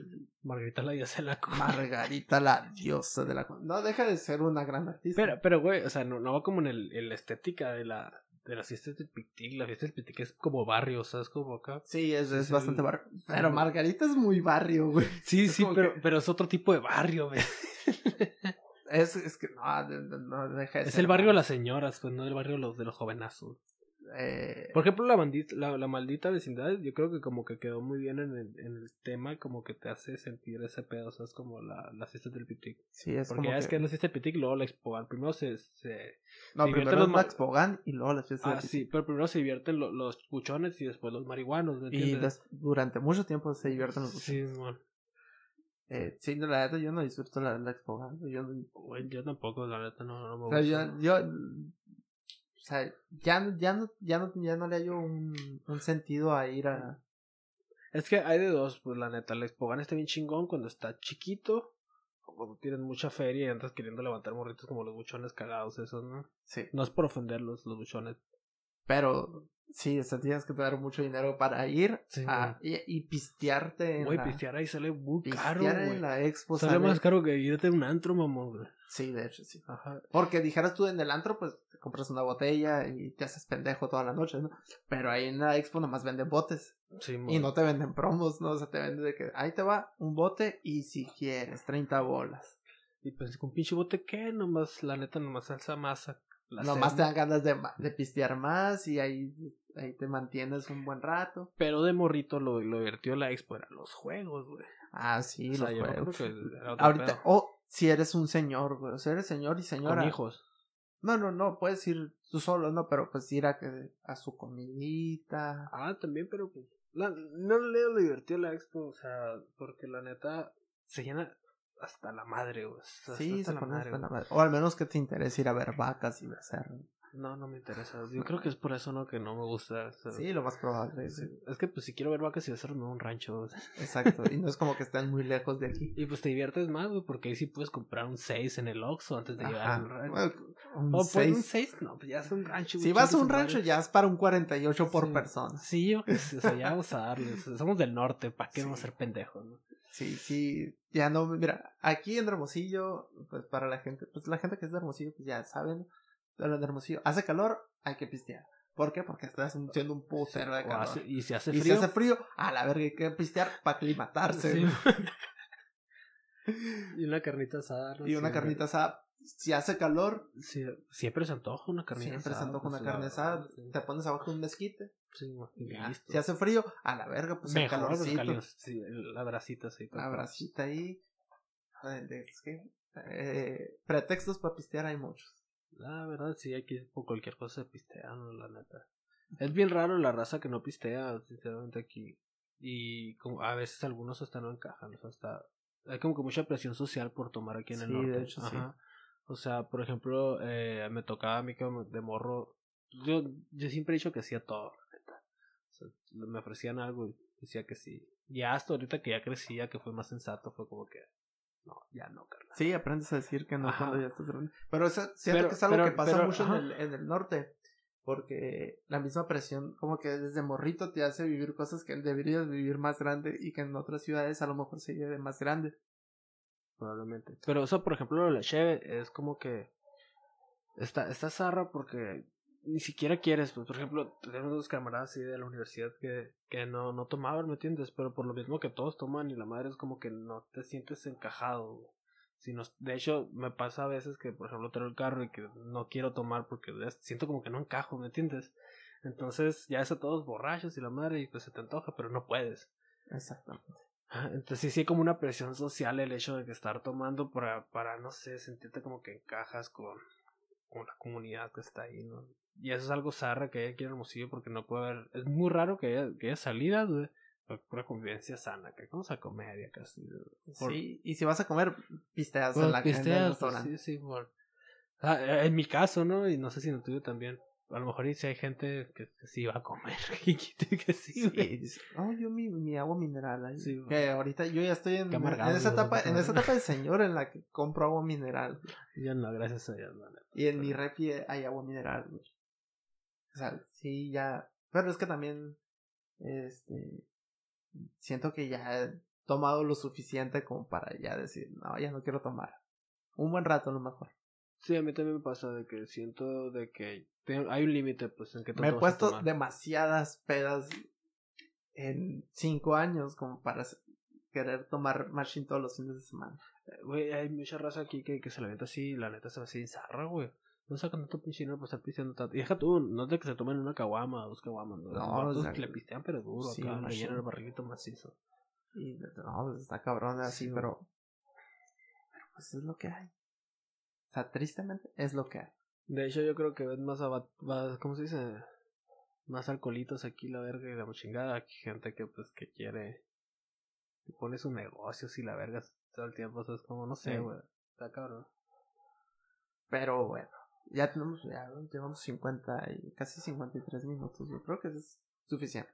Margarita la diosa de la Margarita, la [LAUGHS] diosa de la... No deja de ser una gran artista. Pero, pero, güey, o sea, no, no va como en el, en la estética de la de las fiestas del Pitic. La fiesta del Pitic es como barrio, o sea, es como acá. Sí, es, es Sí, bastante barrio. Pero Margarita es muy barrio, güey. [LAUGHS] Sí, sí, pero, que- pero es otro tipo de barrio, güey. [LAUGHS] Es, es que no, de- de- no deja de Es ser el barrio de las señoras, pues no el barrio de los, de los jovenazos. Eh, Por ejemplo, la, bandita, la, la maldita vecindad, yo creo que como que quedó muy bien en el, en el tema, como que te hace sentir ese pedo, o sea, es como la, las fiestas del Pitic. sí, es Porque ya que... es que en las fiestas del Pitic, luego la Expo, primero se, se... No, se primero los es ma- Max Pogan y luego las fiestas Ah, sí, pero primero se divierten lo- los buchones y después los marihuanos, ¿me Y entiendes? des- durante mucho tiempo se divierten los Sí, bueno. Eh, sí, no, la neta yo no disfruto la, la Expo Gan, güey, Yo, no- yo tampoco, la neta, no, no me o sea, gusta. yo, yo, o sea, ya, ya, no, ya, no, ya no le hallo un, un sentido a ir a... Es que hay de dos, pues la neta, el Expogan está bien chingón cuando está chiquito, o cuando tienes mucha feria y andas queriendo levantar morritos como los buchones cagados esos, ¿no? Sí. No es por ofenderlos, los buchones. Pero sí, o sea, tienes que tener mucho dinero para ir Sí, a, y, y pistearte en Güey, pistear ahí sale muy pistear caro, en la expo. Sale sale- más caro que irte a un antro, mamón, güey. Sí, de hecho, sí. Ajá. Porque dijeras tú en el antro, pues compras una botella y te haces pendejo toda la noche, ¿no? Pero ahí en la expo nomás venden botes. Sí, Y no te venden promos, ¿no? O sea, te venden de que ahí te va un bote y si quieres, 30 bolas. Y pues con pinche bote, ¿qué? Nomás, la neta, nomás salsa masa. Nomás te dan ganas de, de pistear más y ahí, ahí te mantienes un buen rato. Pero de morrito lo, lo divertido de la expo eran los juegos, güey. Ah, sí, O sea, los juegos. Ahorita, o si eres un señor, güey. O sea, eres señor y señora. Con hijos. No, no, no, puedes ir tú solo, no, pero pues ir a, que, a su comidita. Ah, también, pero pues. La, no le lo divertido la expo, o sea, porque la neta se llena hasta la madre, güey. O sea, sí, hasta se la madre, hasta la madre. O al menos que te interese ir a ver vacas y becerros. No, no me interesa. Yo creo que es por eso, ¿no? Que no me gusta. Sí, lo más probable. sí. Es que, pues, si quiero ver vacas y becerros, me voy a un rancho. Exacto. y no es como que estén muy lejos de aquí. [LAUGHS] Y pues te diviertes más, güey, porque ahí sí puedes comprar un 6 en el Oxxo antes de llegar al rancho. Bueno, un o pues un 6, no, pues ya es un rancho. Si vas a un rancho ya es para un 48 por Sí. persona. Sí, yo o sea, ya vamos a darle. o sea, somos del norte, ¿para qué vamos a ser pendejos, no? Sí, sí, ya no, mira, aquí en Hermosillo, pues para la gente, pues la gente que es de Hermosillo, pues ya saben, pero en Hermosillo, hace calor, hay que pistear. ¿Por qué? Porque estás haciendo un putero de calor. y si hace y frío. si hace frío, a la verga, hay que pistear para aclimatarse. Sí. [LAUGHS] y una carnita asada. ¿no? y una Sí, carnita asada. Si hace calor, Sí, siempre se antoja una carnita siempre se asada, antoja pues, una la carne asada. Te pones abajo un mezquite. Y listo. Si hace frío, a la verga, pues el Mejor, pues, calorcito. la bracita, sí. La bracita ahí. Es que, eh, pretextos para pistear hay muchos. La verdad, sí, aquí por cualquier cosa se pistea, ¿no? la neta. Es bien raro la raza que no pistea, sinceramente, aquí. Y como a veces algunos hasta no encajan, o sea, hasta... Hay como que mucha presión social por tomar aquí en el Sí, norte. de hecho, sí. Ajá. O sea, por ejemplo, eh, me tocaba a mí que de morro... Yo, yo siempre he dicho que hacía todo, la neta. O sea, me ofrecían algo y decía que sí. Y hasta ahorita que ya crecía, que fue más sensato, fue como que... No, ya no, carnal. Sí, aprendes a decir que no Ajá. cuando ya estás grande. Pero eso siento Pero- que es algo pero- que pasa pero, mucho en el, en el norte. Porque la misma presión, como que desde morrito te hace vivir cosas que deberías vivir más grande y que en otras ciudades a lo mejor se lleve más grande. Probablemente. Pero eso, por ejemplo, lo de la cheve es como que está, está zarra porque ni siquiera quieres. Pues, por ejemplo, tenemos dos camaradas así de la universidad que, que no, no tomaban, ¿me entiendes? Pero por lo mismo que todos toman y la madre es como que no te sientes encajado. güey. Si no, de hecho, me pasa a veces que, por ejemplo, traigo el carro y que no quiero tomar porque siento como que no encajo, ¿me entiendes? Entonces ya es a todos borrachos y la madre y pues se te antoja, pero no puedes. Exactamente. Ajá, Entonces sí, sí como una presión social el hecho de que estar tomando para, para no sé, sentirte como que encajas con, con la comunidad que está ahí, ¿no? Y eso es algo zarra que hay aquí en Hermosillo porque no puede haber, es muy raro que haya, que haya salidas, güey, pura convivencia sana, que vamos a comer y acá. Por- Sí, y si vas a comer, pisteas por en la en el pisteas, pues, restaurante. sí, sí, por- Ah, eh, en mi caso, ¿no? Y no sé si en el tuyo también. A lo mejor y si hay gente que, que sí va a comer, [LAUGHS] que, que sí, Sí, güey. dice, oh, yo mi, mi agua mineral. ahí". Sí, que ahorita yo ya estoy en, en esa etapa, en esa etapa de señor en la que compro agua mineral. [LAUGHS] Ya no, gracias a Dios, la neta. Y en mi refri hay agua mineral, güey. O sea, sí, ya. Pero es que también. Este. Siento que ya he tomado lo suficiente como para ya decir, no, ya no quiero tomar. Un buen rato, a lo mejor. Sí, a mí también me pasa de que siento de que hay un límite, pues, en que Me he puesto demasiadas pedas en cinco años como para querer tomar machine todos los fines de semana. Güey, hay mucha raza aquí que, que se la avienta así y la neta se va así zarra, güey. No sacan tanto pinche dinero por estar pisteando tanto. Y deja tú, no es de que se tomen una caguama o dos caguamas, ¿no? No, o sea, le pistean, pero duro sí, acá, rellenan el barriguito macizo. Y no, pues está cabrón así, Sí, pero. Pero pues es lo que hay. O sea, tristemente es lo que hay. De hecho, yo creo que ves más, va- ¿cómo se dice? Más alcoholitos aquí, la verga y la chingada. Aquí gente que, pues, que quiere. Que pone sus negocios y la verga todo el tiempo. O sea, es como, no sé, Sí. güey. Está cabrón. Pero bueno, ya tenemos, ya llevamos 50 y casi 53 minutos. Yo creo que es suficiente.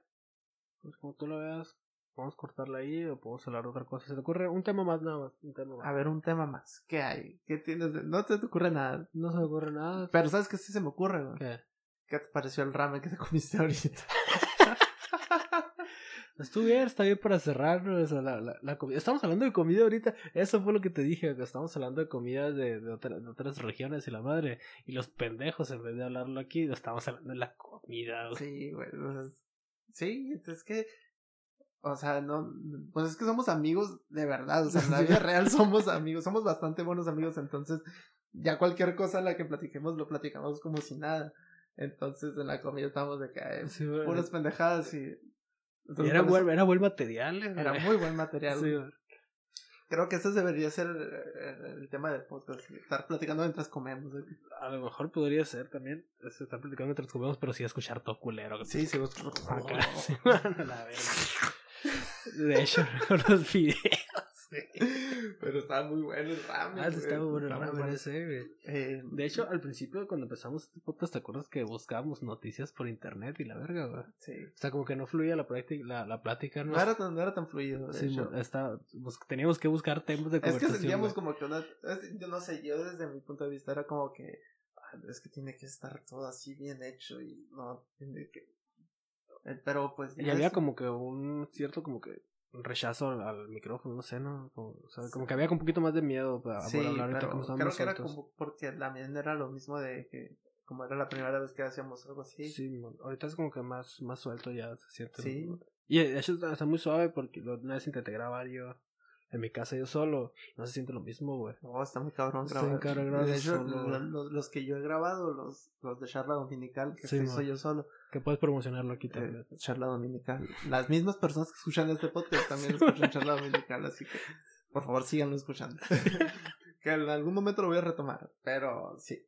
Pues como tú lo veas, podemos cortarla ahí o podemos hablar de otra cosa. ¿Se te ocurre un tema más nada más? Un tema más. A ver, un tema más. ¿Qué hay? ¿Qué tienes? de- No te, te ocurre nada. No se me ocurre nada. Pero ¿sabes qué sí se me ocurre, güey? ¿Qué? ¿Qué te pareció el ramen que te comiste ahorita? [LAUGHS] Estuvo bien, está bien para cerrar ¿no? O sea, la, la, la comida. Estamos hablando de comida ahorita. Eso fue lo que te dije, que estamos hablando de comida de, de, otra- de otras regiones y la madre. Y los pendejos, en vez de hablarlo aquí, estamos hablando de la comida. Sí, güey. o sea, sí, es que. O sea, no. Pues es que somos amigos de verdad. O sea, en la vida [LAUGHS] real somos amigos. Somos bastante buenos amigos. Entonces, ya cualquier cosa a la que platiquemos, lo platicamos como si nada. Entonces, en la comida estamos de que. Sí, puras pendejadas y. Y entonces, era, buen, era buen material. eh, era güey. muy buen material. Sí. Creo que ese debería ser eh, el tema del podcast. Estar platicando mientras comemos. ¿eh? A lo mejor podría ser también. es estar platicando mientras comemos, pero sí escuchar todo culero. Sí, sí, vos- Acá, sí, la. De hecho, recuerdo [LAUGHS] los videos. [LAUGHS] Pero estaba muy bueno el ramen. Ah, estaba bueno el muy ramen bueno. ese, güey. Eh, De hecho, al principio, cuando empezamos este podcast, ¿te acuerdas que buscábamos noticias por internet y la verga, güey? sí. O sea, como que no fluía la, práctica, la, la plática, ¿no? No era tan, no era tan fluido. Sí, está, bus- teníamos que buscar temas de Es que conversación. sentíamos güey. como que una. es- yo no sé, yo desde mi punto de vista era como que. ah, Es que tiene que estar todo así bien hecho y no tiene que. eh, Pero pues. Y había es- como que un cierto como que rechazo al, al micrófono, no sé, ¿no? Como, o sea, como que había un poquito más de miedo para, Sí, hablar ahorita pero como creo que era como porque también era lo mismo de que como era la primera vez que hacíamos algo así. Sí, ahorita es como que más, más suelto ya se siente. Sí. Y de hecho está, está muy suave porque lo- una vez intenté grabar yo en mi casa yo solo. No se siente lo mismo, güey. No, está muy cabrón grabar. bien cabrón grabar de hecho, solo, los, los que yo he grabado, los, los de charla dominical, que Sí, man. soy yo solo, Que puedes promocionarlo aquí también. eh, charla dominical. Las mismas personas que escuchan este podcast también escuchan charla dominical, así que por favor síganlo escuchando. [LAUGHS] que en algún momento lo voy a retomar, pero sí.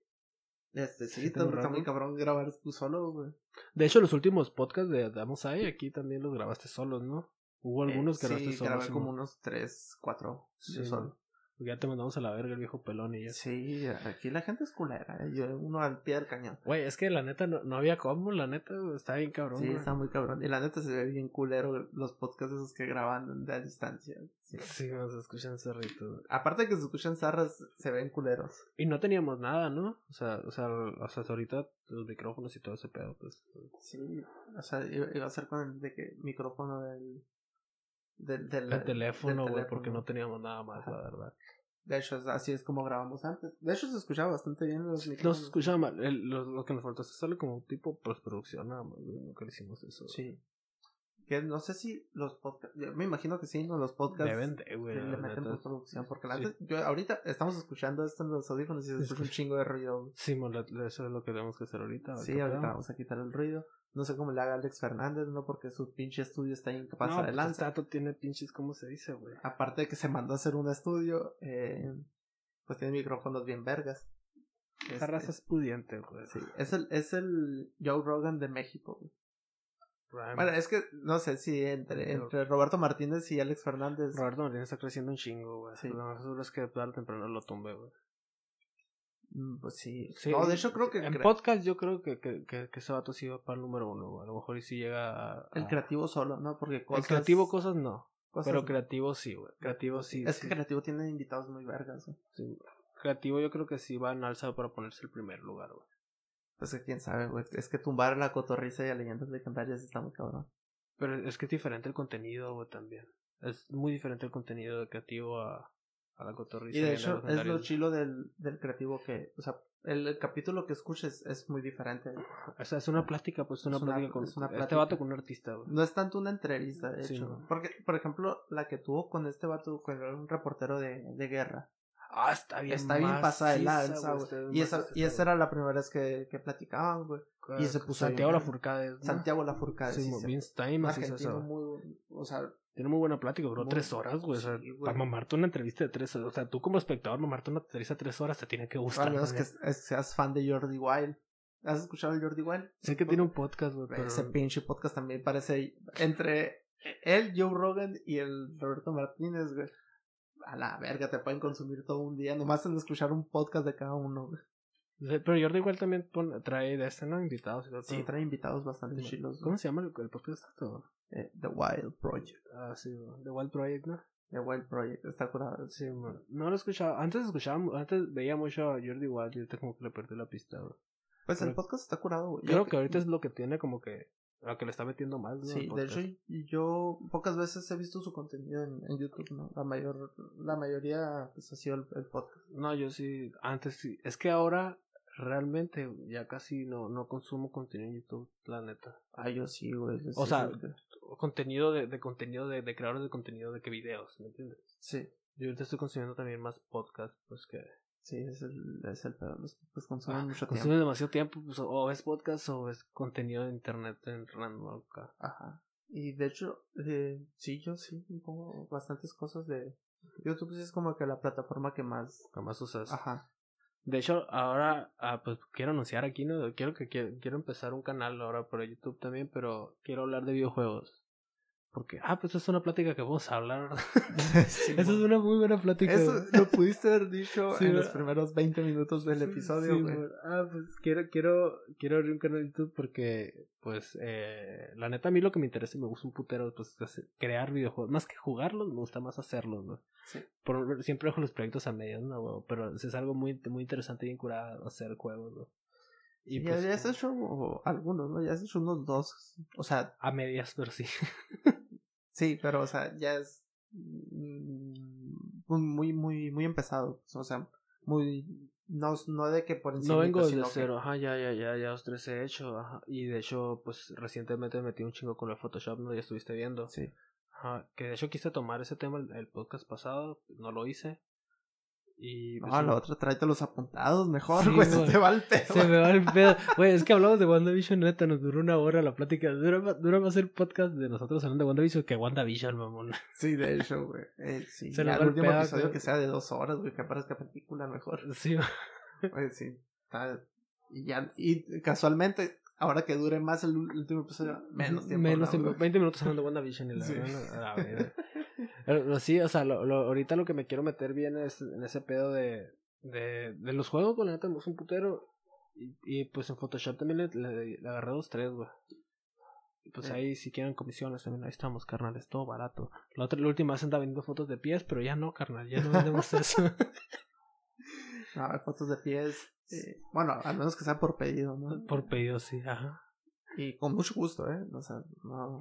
Este, sí, Sí, está, muy cabrón grabar tú solo, güey. De hecho, los últimos podcasts de Damos Ahí, aquí también los grabaste solos, ¿no? Hubo algunos que Eh, grabaste sí, grabé sí, como unos tres, cuatro, Sí, yo solo. Porque ya te mandamos a la verga el viejo pelón y ya. Sí, aquí la gente es culera, eh, yo uno al pie del cañón. Güey, es que la neta no, no había cómo, la neta está bien cabrón. Sí, güey. está muy cabrón. Y la neta se ve bien culero los podcasts esos que graban de a distancia. Sí. Sí, nos escuchan cerrito. güey. Aparte de que se escuchan zarras, se ven culeros. Y no teníamos nada, ¿no? O sea, o sea, o sea, hasta ahorita los micrófonos y todo ese pedo, pues. Sí, o sea, iba a ser con el de que micrófono del... Del, del, El teléfono, güey, porque no teníamos nada más, Ajá. la verdad. De hecho, así es como grabamos antes. De hecho, se escuchaba bastante bien los No micrófonos. se escuchaba mal. El- lo, lo que nos faltó es hacerle como tipo postproducción nada más, güey. Nunca le hicimos eso. Sí. Que no sé si los podcasts... Me imagino que sí, ¿no? Los podcasts... Deben de, güey. le la meten neta. postproducción. Porque Sí. neta- yo ahorita estamos escuchando esto en los audífonos y se Se escucha un chingo de ruido. Sí, mon, eso es lo que tenemos que hacer ahorita. Sí, ahorita vamos a quitar el ruido. No sé cómo le haga Alex Fernández, ¿no? Porque su pinche estudio está incapaz No, de pues, lanza. Tato tiene pinches, ¿cómo se dice, güey? Aparte de que se mandó a hacer un estudio, eh, pues tiene micrófonos bien vergas. Esa Este, raza es pudiente, güey. sí, es el, es el Joe Rogan de México. güey. Bueno, es que no sé si entre, entre Roberto Martínez y Alex Fernández. Roberto Martínez está creciendo un chingo, güey. Sí. Lo más seguro es que tarde o temprano lo tumbe, güey. Mm, Pues sí. Sí, no, de hecho creo que En podcast yo creo que, que, que, que ese vato sí va para el número uno. A lo mejor y sí llega a... el creativo solo, ¿no? Porque El cosas, creativo cosas no. cosas- Pero creativo sí, güey. Creativo sí. Es sí, que creativo tiene invitados muy vergas. güey. sí. Creativo yo creo que sí va en alza para ponerse el primer lugar, güey. Pues que quién sabe, güey. Es que tumbar a la cotorriza y a leyendas legendarias está muy cabrón. Pero es que es diferente el contenido, güey, también. Es muy diferente el contenido de creativo a, a la cotorriza. Y de hecho, es lo chilo del, del creativo que, o sea, el, el capítulo que escuches es muy diferente. O sea, es una plática, pues una Es una- plática con es una este plática. vato con un artista, güey. No es tanto una entrevista, de Sí, hecho. no. Porque, por ejemplo, la que tuvo con este vato, con un reportero de, de guerra. Ah, está bien. está bien pasada maciza, lanza, güey, güey. está bien Y esa, y esa era la primera vez que, que platicaban, güey. y se puso Santiago bien, La ¿no? Santiago Lafourcade. Sí, sí, bien está bien maciza muy, o sea, Tiene muy buena plática, duró tres horas, güey. O sea, Sí, para mamarte una entrevista de tres horas. O sea, tú como espectador, mamarte una entrevista de tres horas te tiene que gustar. al menos que es- seas fan de Jordi Wild. ¿Has escuchado el Jordi Wild? Sé que tiene un podcast, güey, pero... Ese pinche podcast también parece entre él, Joe Rogan y el Roberto Martínez, güey. A la verga, te pueden consumir todo un día, nomás en escuchar un podcast de cada uno, güey. Pero Jordi igual también pone- trae de este, ¿no? Invitados y todo. Sí, trae invitados bastante chilos. ¿Cómo se llama el, el podcast? Todo? Eh, The Wild Project. Ah, sí. The Wild Project, ¿no? The Wild Project, está curado. Sí, man. No lo escuchaba. Antes escuchaba, antes veía mucho a Jordi Wild y ahorita como que le perdí la pista, güey. Pues el podcast está curado, güey. Creo que ahorita es lo que tiene como que... A que le está metiendo más, ¿no? Sí, de hecho yo pocas veces he visto su contenido en, en YouTube, ¿no? La mayor, la mayoría pues ha sido el, el podcast. No, yo sí, antes sí. Es que ahora realmente ya casi no, no consumo contenido en YouTube, la neta. Ah, yo sí, güey. O sí, sea, Contenido de, de contenido de, de creadores de contenido de que videos, ¿me entiendes? sí, Yo ahorita estoy consumiendo también más podcast, pues que sí, es el, es el pedo. Los podcasts consumen Ah, mucho consumen tiempo. demasiado tiempo, pues, o es podcast o es contenido de internet en random acá. Ajá. Y de hecho, eh, sí, yo sí pongo bastantes cosas de YouTube. Sí es como que la plataforma que más. Jamás usas. Ajá. De hecho, ahora, ah, pues quiero anunciar aquí, ¿no? Quiero que quiero, quiero empezar un canal ahora por YouTube también, pero quiero hablar de videojuegos. Porque, ah, pues es una plática que vamos a hablar. [LAUGHS] Sí, Esa es una muy buena plática. Eso lo pudiste haber dicho Sí, en los primeros 20 minutos del episodio, sí. Ah, pues quiero, quiero, quiero abrir un canal de YouTube porque, pues, eh, la neta a mí lo que me interesa y me gusta un putero, pues, es crear videojuegos. Más que jugarlos, me gusta más hacerlos. Sí. Por, siempre dejo los proyectos a medias, ¿no, güey? Pero es algo muy, muy interesante y bien curado hacer juegos, güey. Y Y pues, ya, ya has hecho algunos, ¿no? Ya has hecho unos dos. O sea, a medias, pero sí. [LAUGHS] Sí, pero, o sea, ya es mm, muy, muy, muy empezado. pues, O sea, muy. No, no de que por encima. No vengo de sino que- cero, ajá, ya, ya, ya, ya los tres he hecho, ajá. Y de hecho, pues recientemente me metí un chingo con el Photoshop, ¿no? Ya estuviste viendo. Sí. Ajá, que de hecho quise tomar ese tema el, el podcast pasado, no lo hice. Y pues, No, sí, la otra, tráete los apuntados mejor, Sí, güey, se güey. te va el pedo. se me va el pedo. Güey, es que hablamos de WandaVision, neta, nos duró una hora la plática. Dura, dura más el podcast de nosotros hablando de WandaVision que WandaVision, mamón. Sí, de hecho, güey. Eh, sí, Se ya el último pedo, episodio güey. que sea de dos horas, güey, que parezca película mejor. Sí, Oye, sí. Está- y ya, y casualmente, ahora que dure más el último episodio, menos tiempo. Menos tiempo, güey. 20 minutos hablando de WandaVision y la Sí. Pero, pero sí, o sea, lo, lo- ahorita lo que me quiero meter bien es en ese pedo de, de, de los juegos, güey, la neta, me gusta un putero. Y, y pues en Photoshop también le, le- le agarré dos, tres, güey. Pues ahí, si quieren comisiones, también ahí estamos, carnal, es todo barato. La, otra, la última vez andaba vendiendo fotos de pies, pero ya no, carnal, ya no vendemos [LAUGHS] eso. No, fotos de pies. eh, bueno, al menos que sea por pedido, ¿no? Por pedido, sí, ajá. Y con mucho gusto, ¿eh? O sea, no.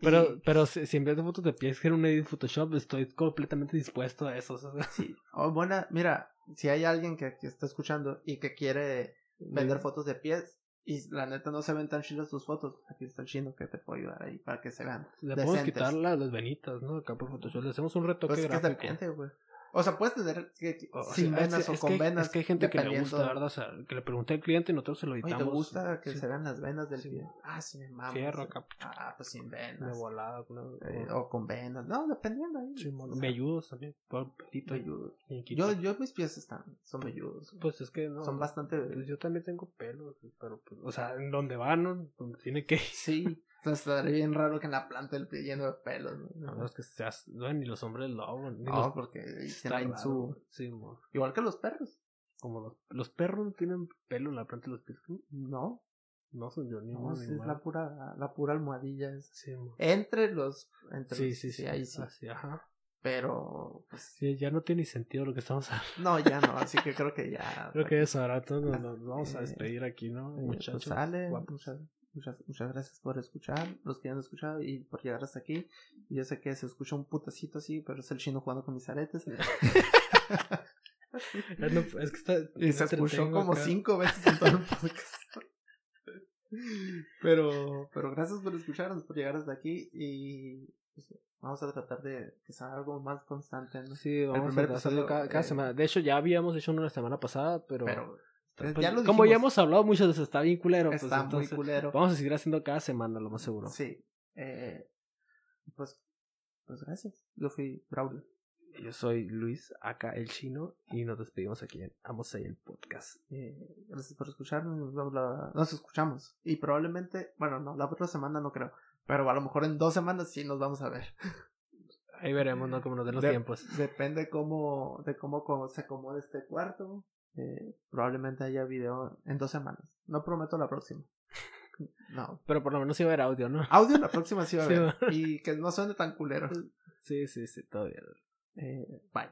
Pero, Y- pero si, si en vez de fotos de pies quiero un edit Photoshop, estoy completamente dispuesto a eso. Sí. Oh, buena, mira, si hay alguien que, que está escuchando y que quiere vender fotos de pies y la neta no se ven tan chidas tus fotos, aquí está el chino que te puede ayudar ahí para que se vean. Le podemos quitar la- las venitas, ¿no? Acá por Photoshop. Le hacemos un retoque Pues es que gráfico. depende, güey. O sea, puedes tener O sea, sin venas es o con venas. Es que hay gente que le gusta, ¿verdad? O sea, que le pregunté al cliente y nosotros se lo Oye, editamos. ¿te gusta que sí, se vean las venas del Sí. Ah, sí, me mama. Fierro sí. acá, Ah, pues sin de venas. volada. ¿no? Eh, o con venas. No, dependiendo ahí. Sí. O sea, Velludos también. Todo pelito. velludos. Yo, yo mis pies están, son velludos. Pues es que no. son bastante Pues yo también tengo pelos, pero pues, o sea, en donde van, ¿no? Donde tiene que ir. Sí, entonces estaría bien raro que en la planta del pie lleno de pelos. ¿no? No, es que seas, no, ni los hombres lobo, ni No, los porque raro, su... sí. Igual que los perros. como los, los perros no tienen pelo en la planta de los pies. No, No son yo ni no, es la pura, la pura almohadilla. es- Sí. Entre los... Entre sí, los- sí, sí, ahí sí. Así, ajá. Pero, pues, Sí, ya no tiene ni sentido lo que estamos [LAUGHS] hablando. no, ya no. Así que creo que ya... Creo que es ahora todos nos, nos vamos a despedir aquí, ¿no? Eh, Muchachos. pues sale, guapos. muchas, muchas, muchas gracias por escuchar, los que han escuchado y por llegar hasta aquí. Yo sé que se escucha un putacito así, pero es el chino jugando con mis aretes. [LAUGHS] No, es que está, y se escuchó como acá. cinco veces en todo el podcast. pero, pero gracias por escucharnos, por llegar hasta aquí y pues, vamos a tratar de que sea algo más constante, ¿no? Sí, vamos a hacerlo cada, cada eh, semana. De hecho, ya habíamos hecho uno la semana pasada, pero... Pero pues, ya lo como ya hemos hablado muchas veces, está bien culero. pues, está muy entonces, culero. Vamos a seguir haciendo cada semana, lo más seguro. Sí. Eh, pues, pues gracias. Yo fui Braulio. Yo soy Luis, acá el chino, y nos despedimos aquí en Amos ahí el podcast. Eh, gracias por escucharnos. Nos, vemos la- nos escuchamos. Y probablemente, bueno, no, la otra semana no creo. Pero a lo mejor en dos semanas sí nos vamos a ver. Ahí veremos, ¿no? Como nos den los De- tiempos. Depende cómo, de cómo, cómo se acomode este cuarto. Eh, probablemente haya video en dos semanas. No prometo la próxima. [LAUGHS] No. Pero por lo menos iba a haber audio, ¿no? Audio la próxima sí [LAUGHS] va a haber. Y que no suene tan culero. Sí, sí, sí, todo bien. Eh, bye.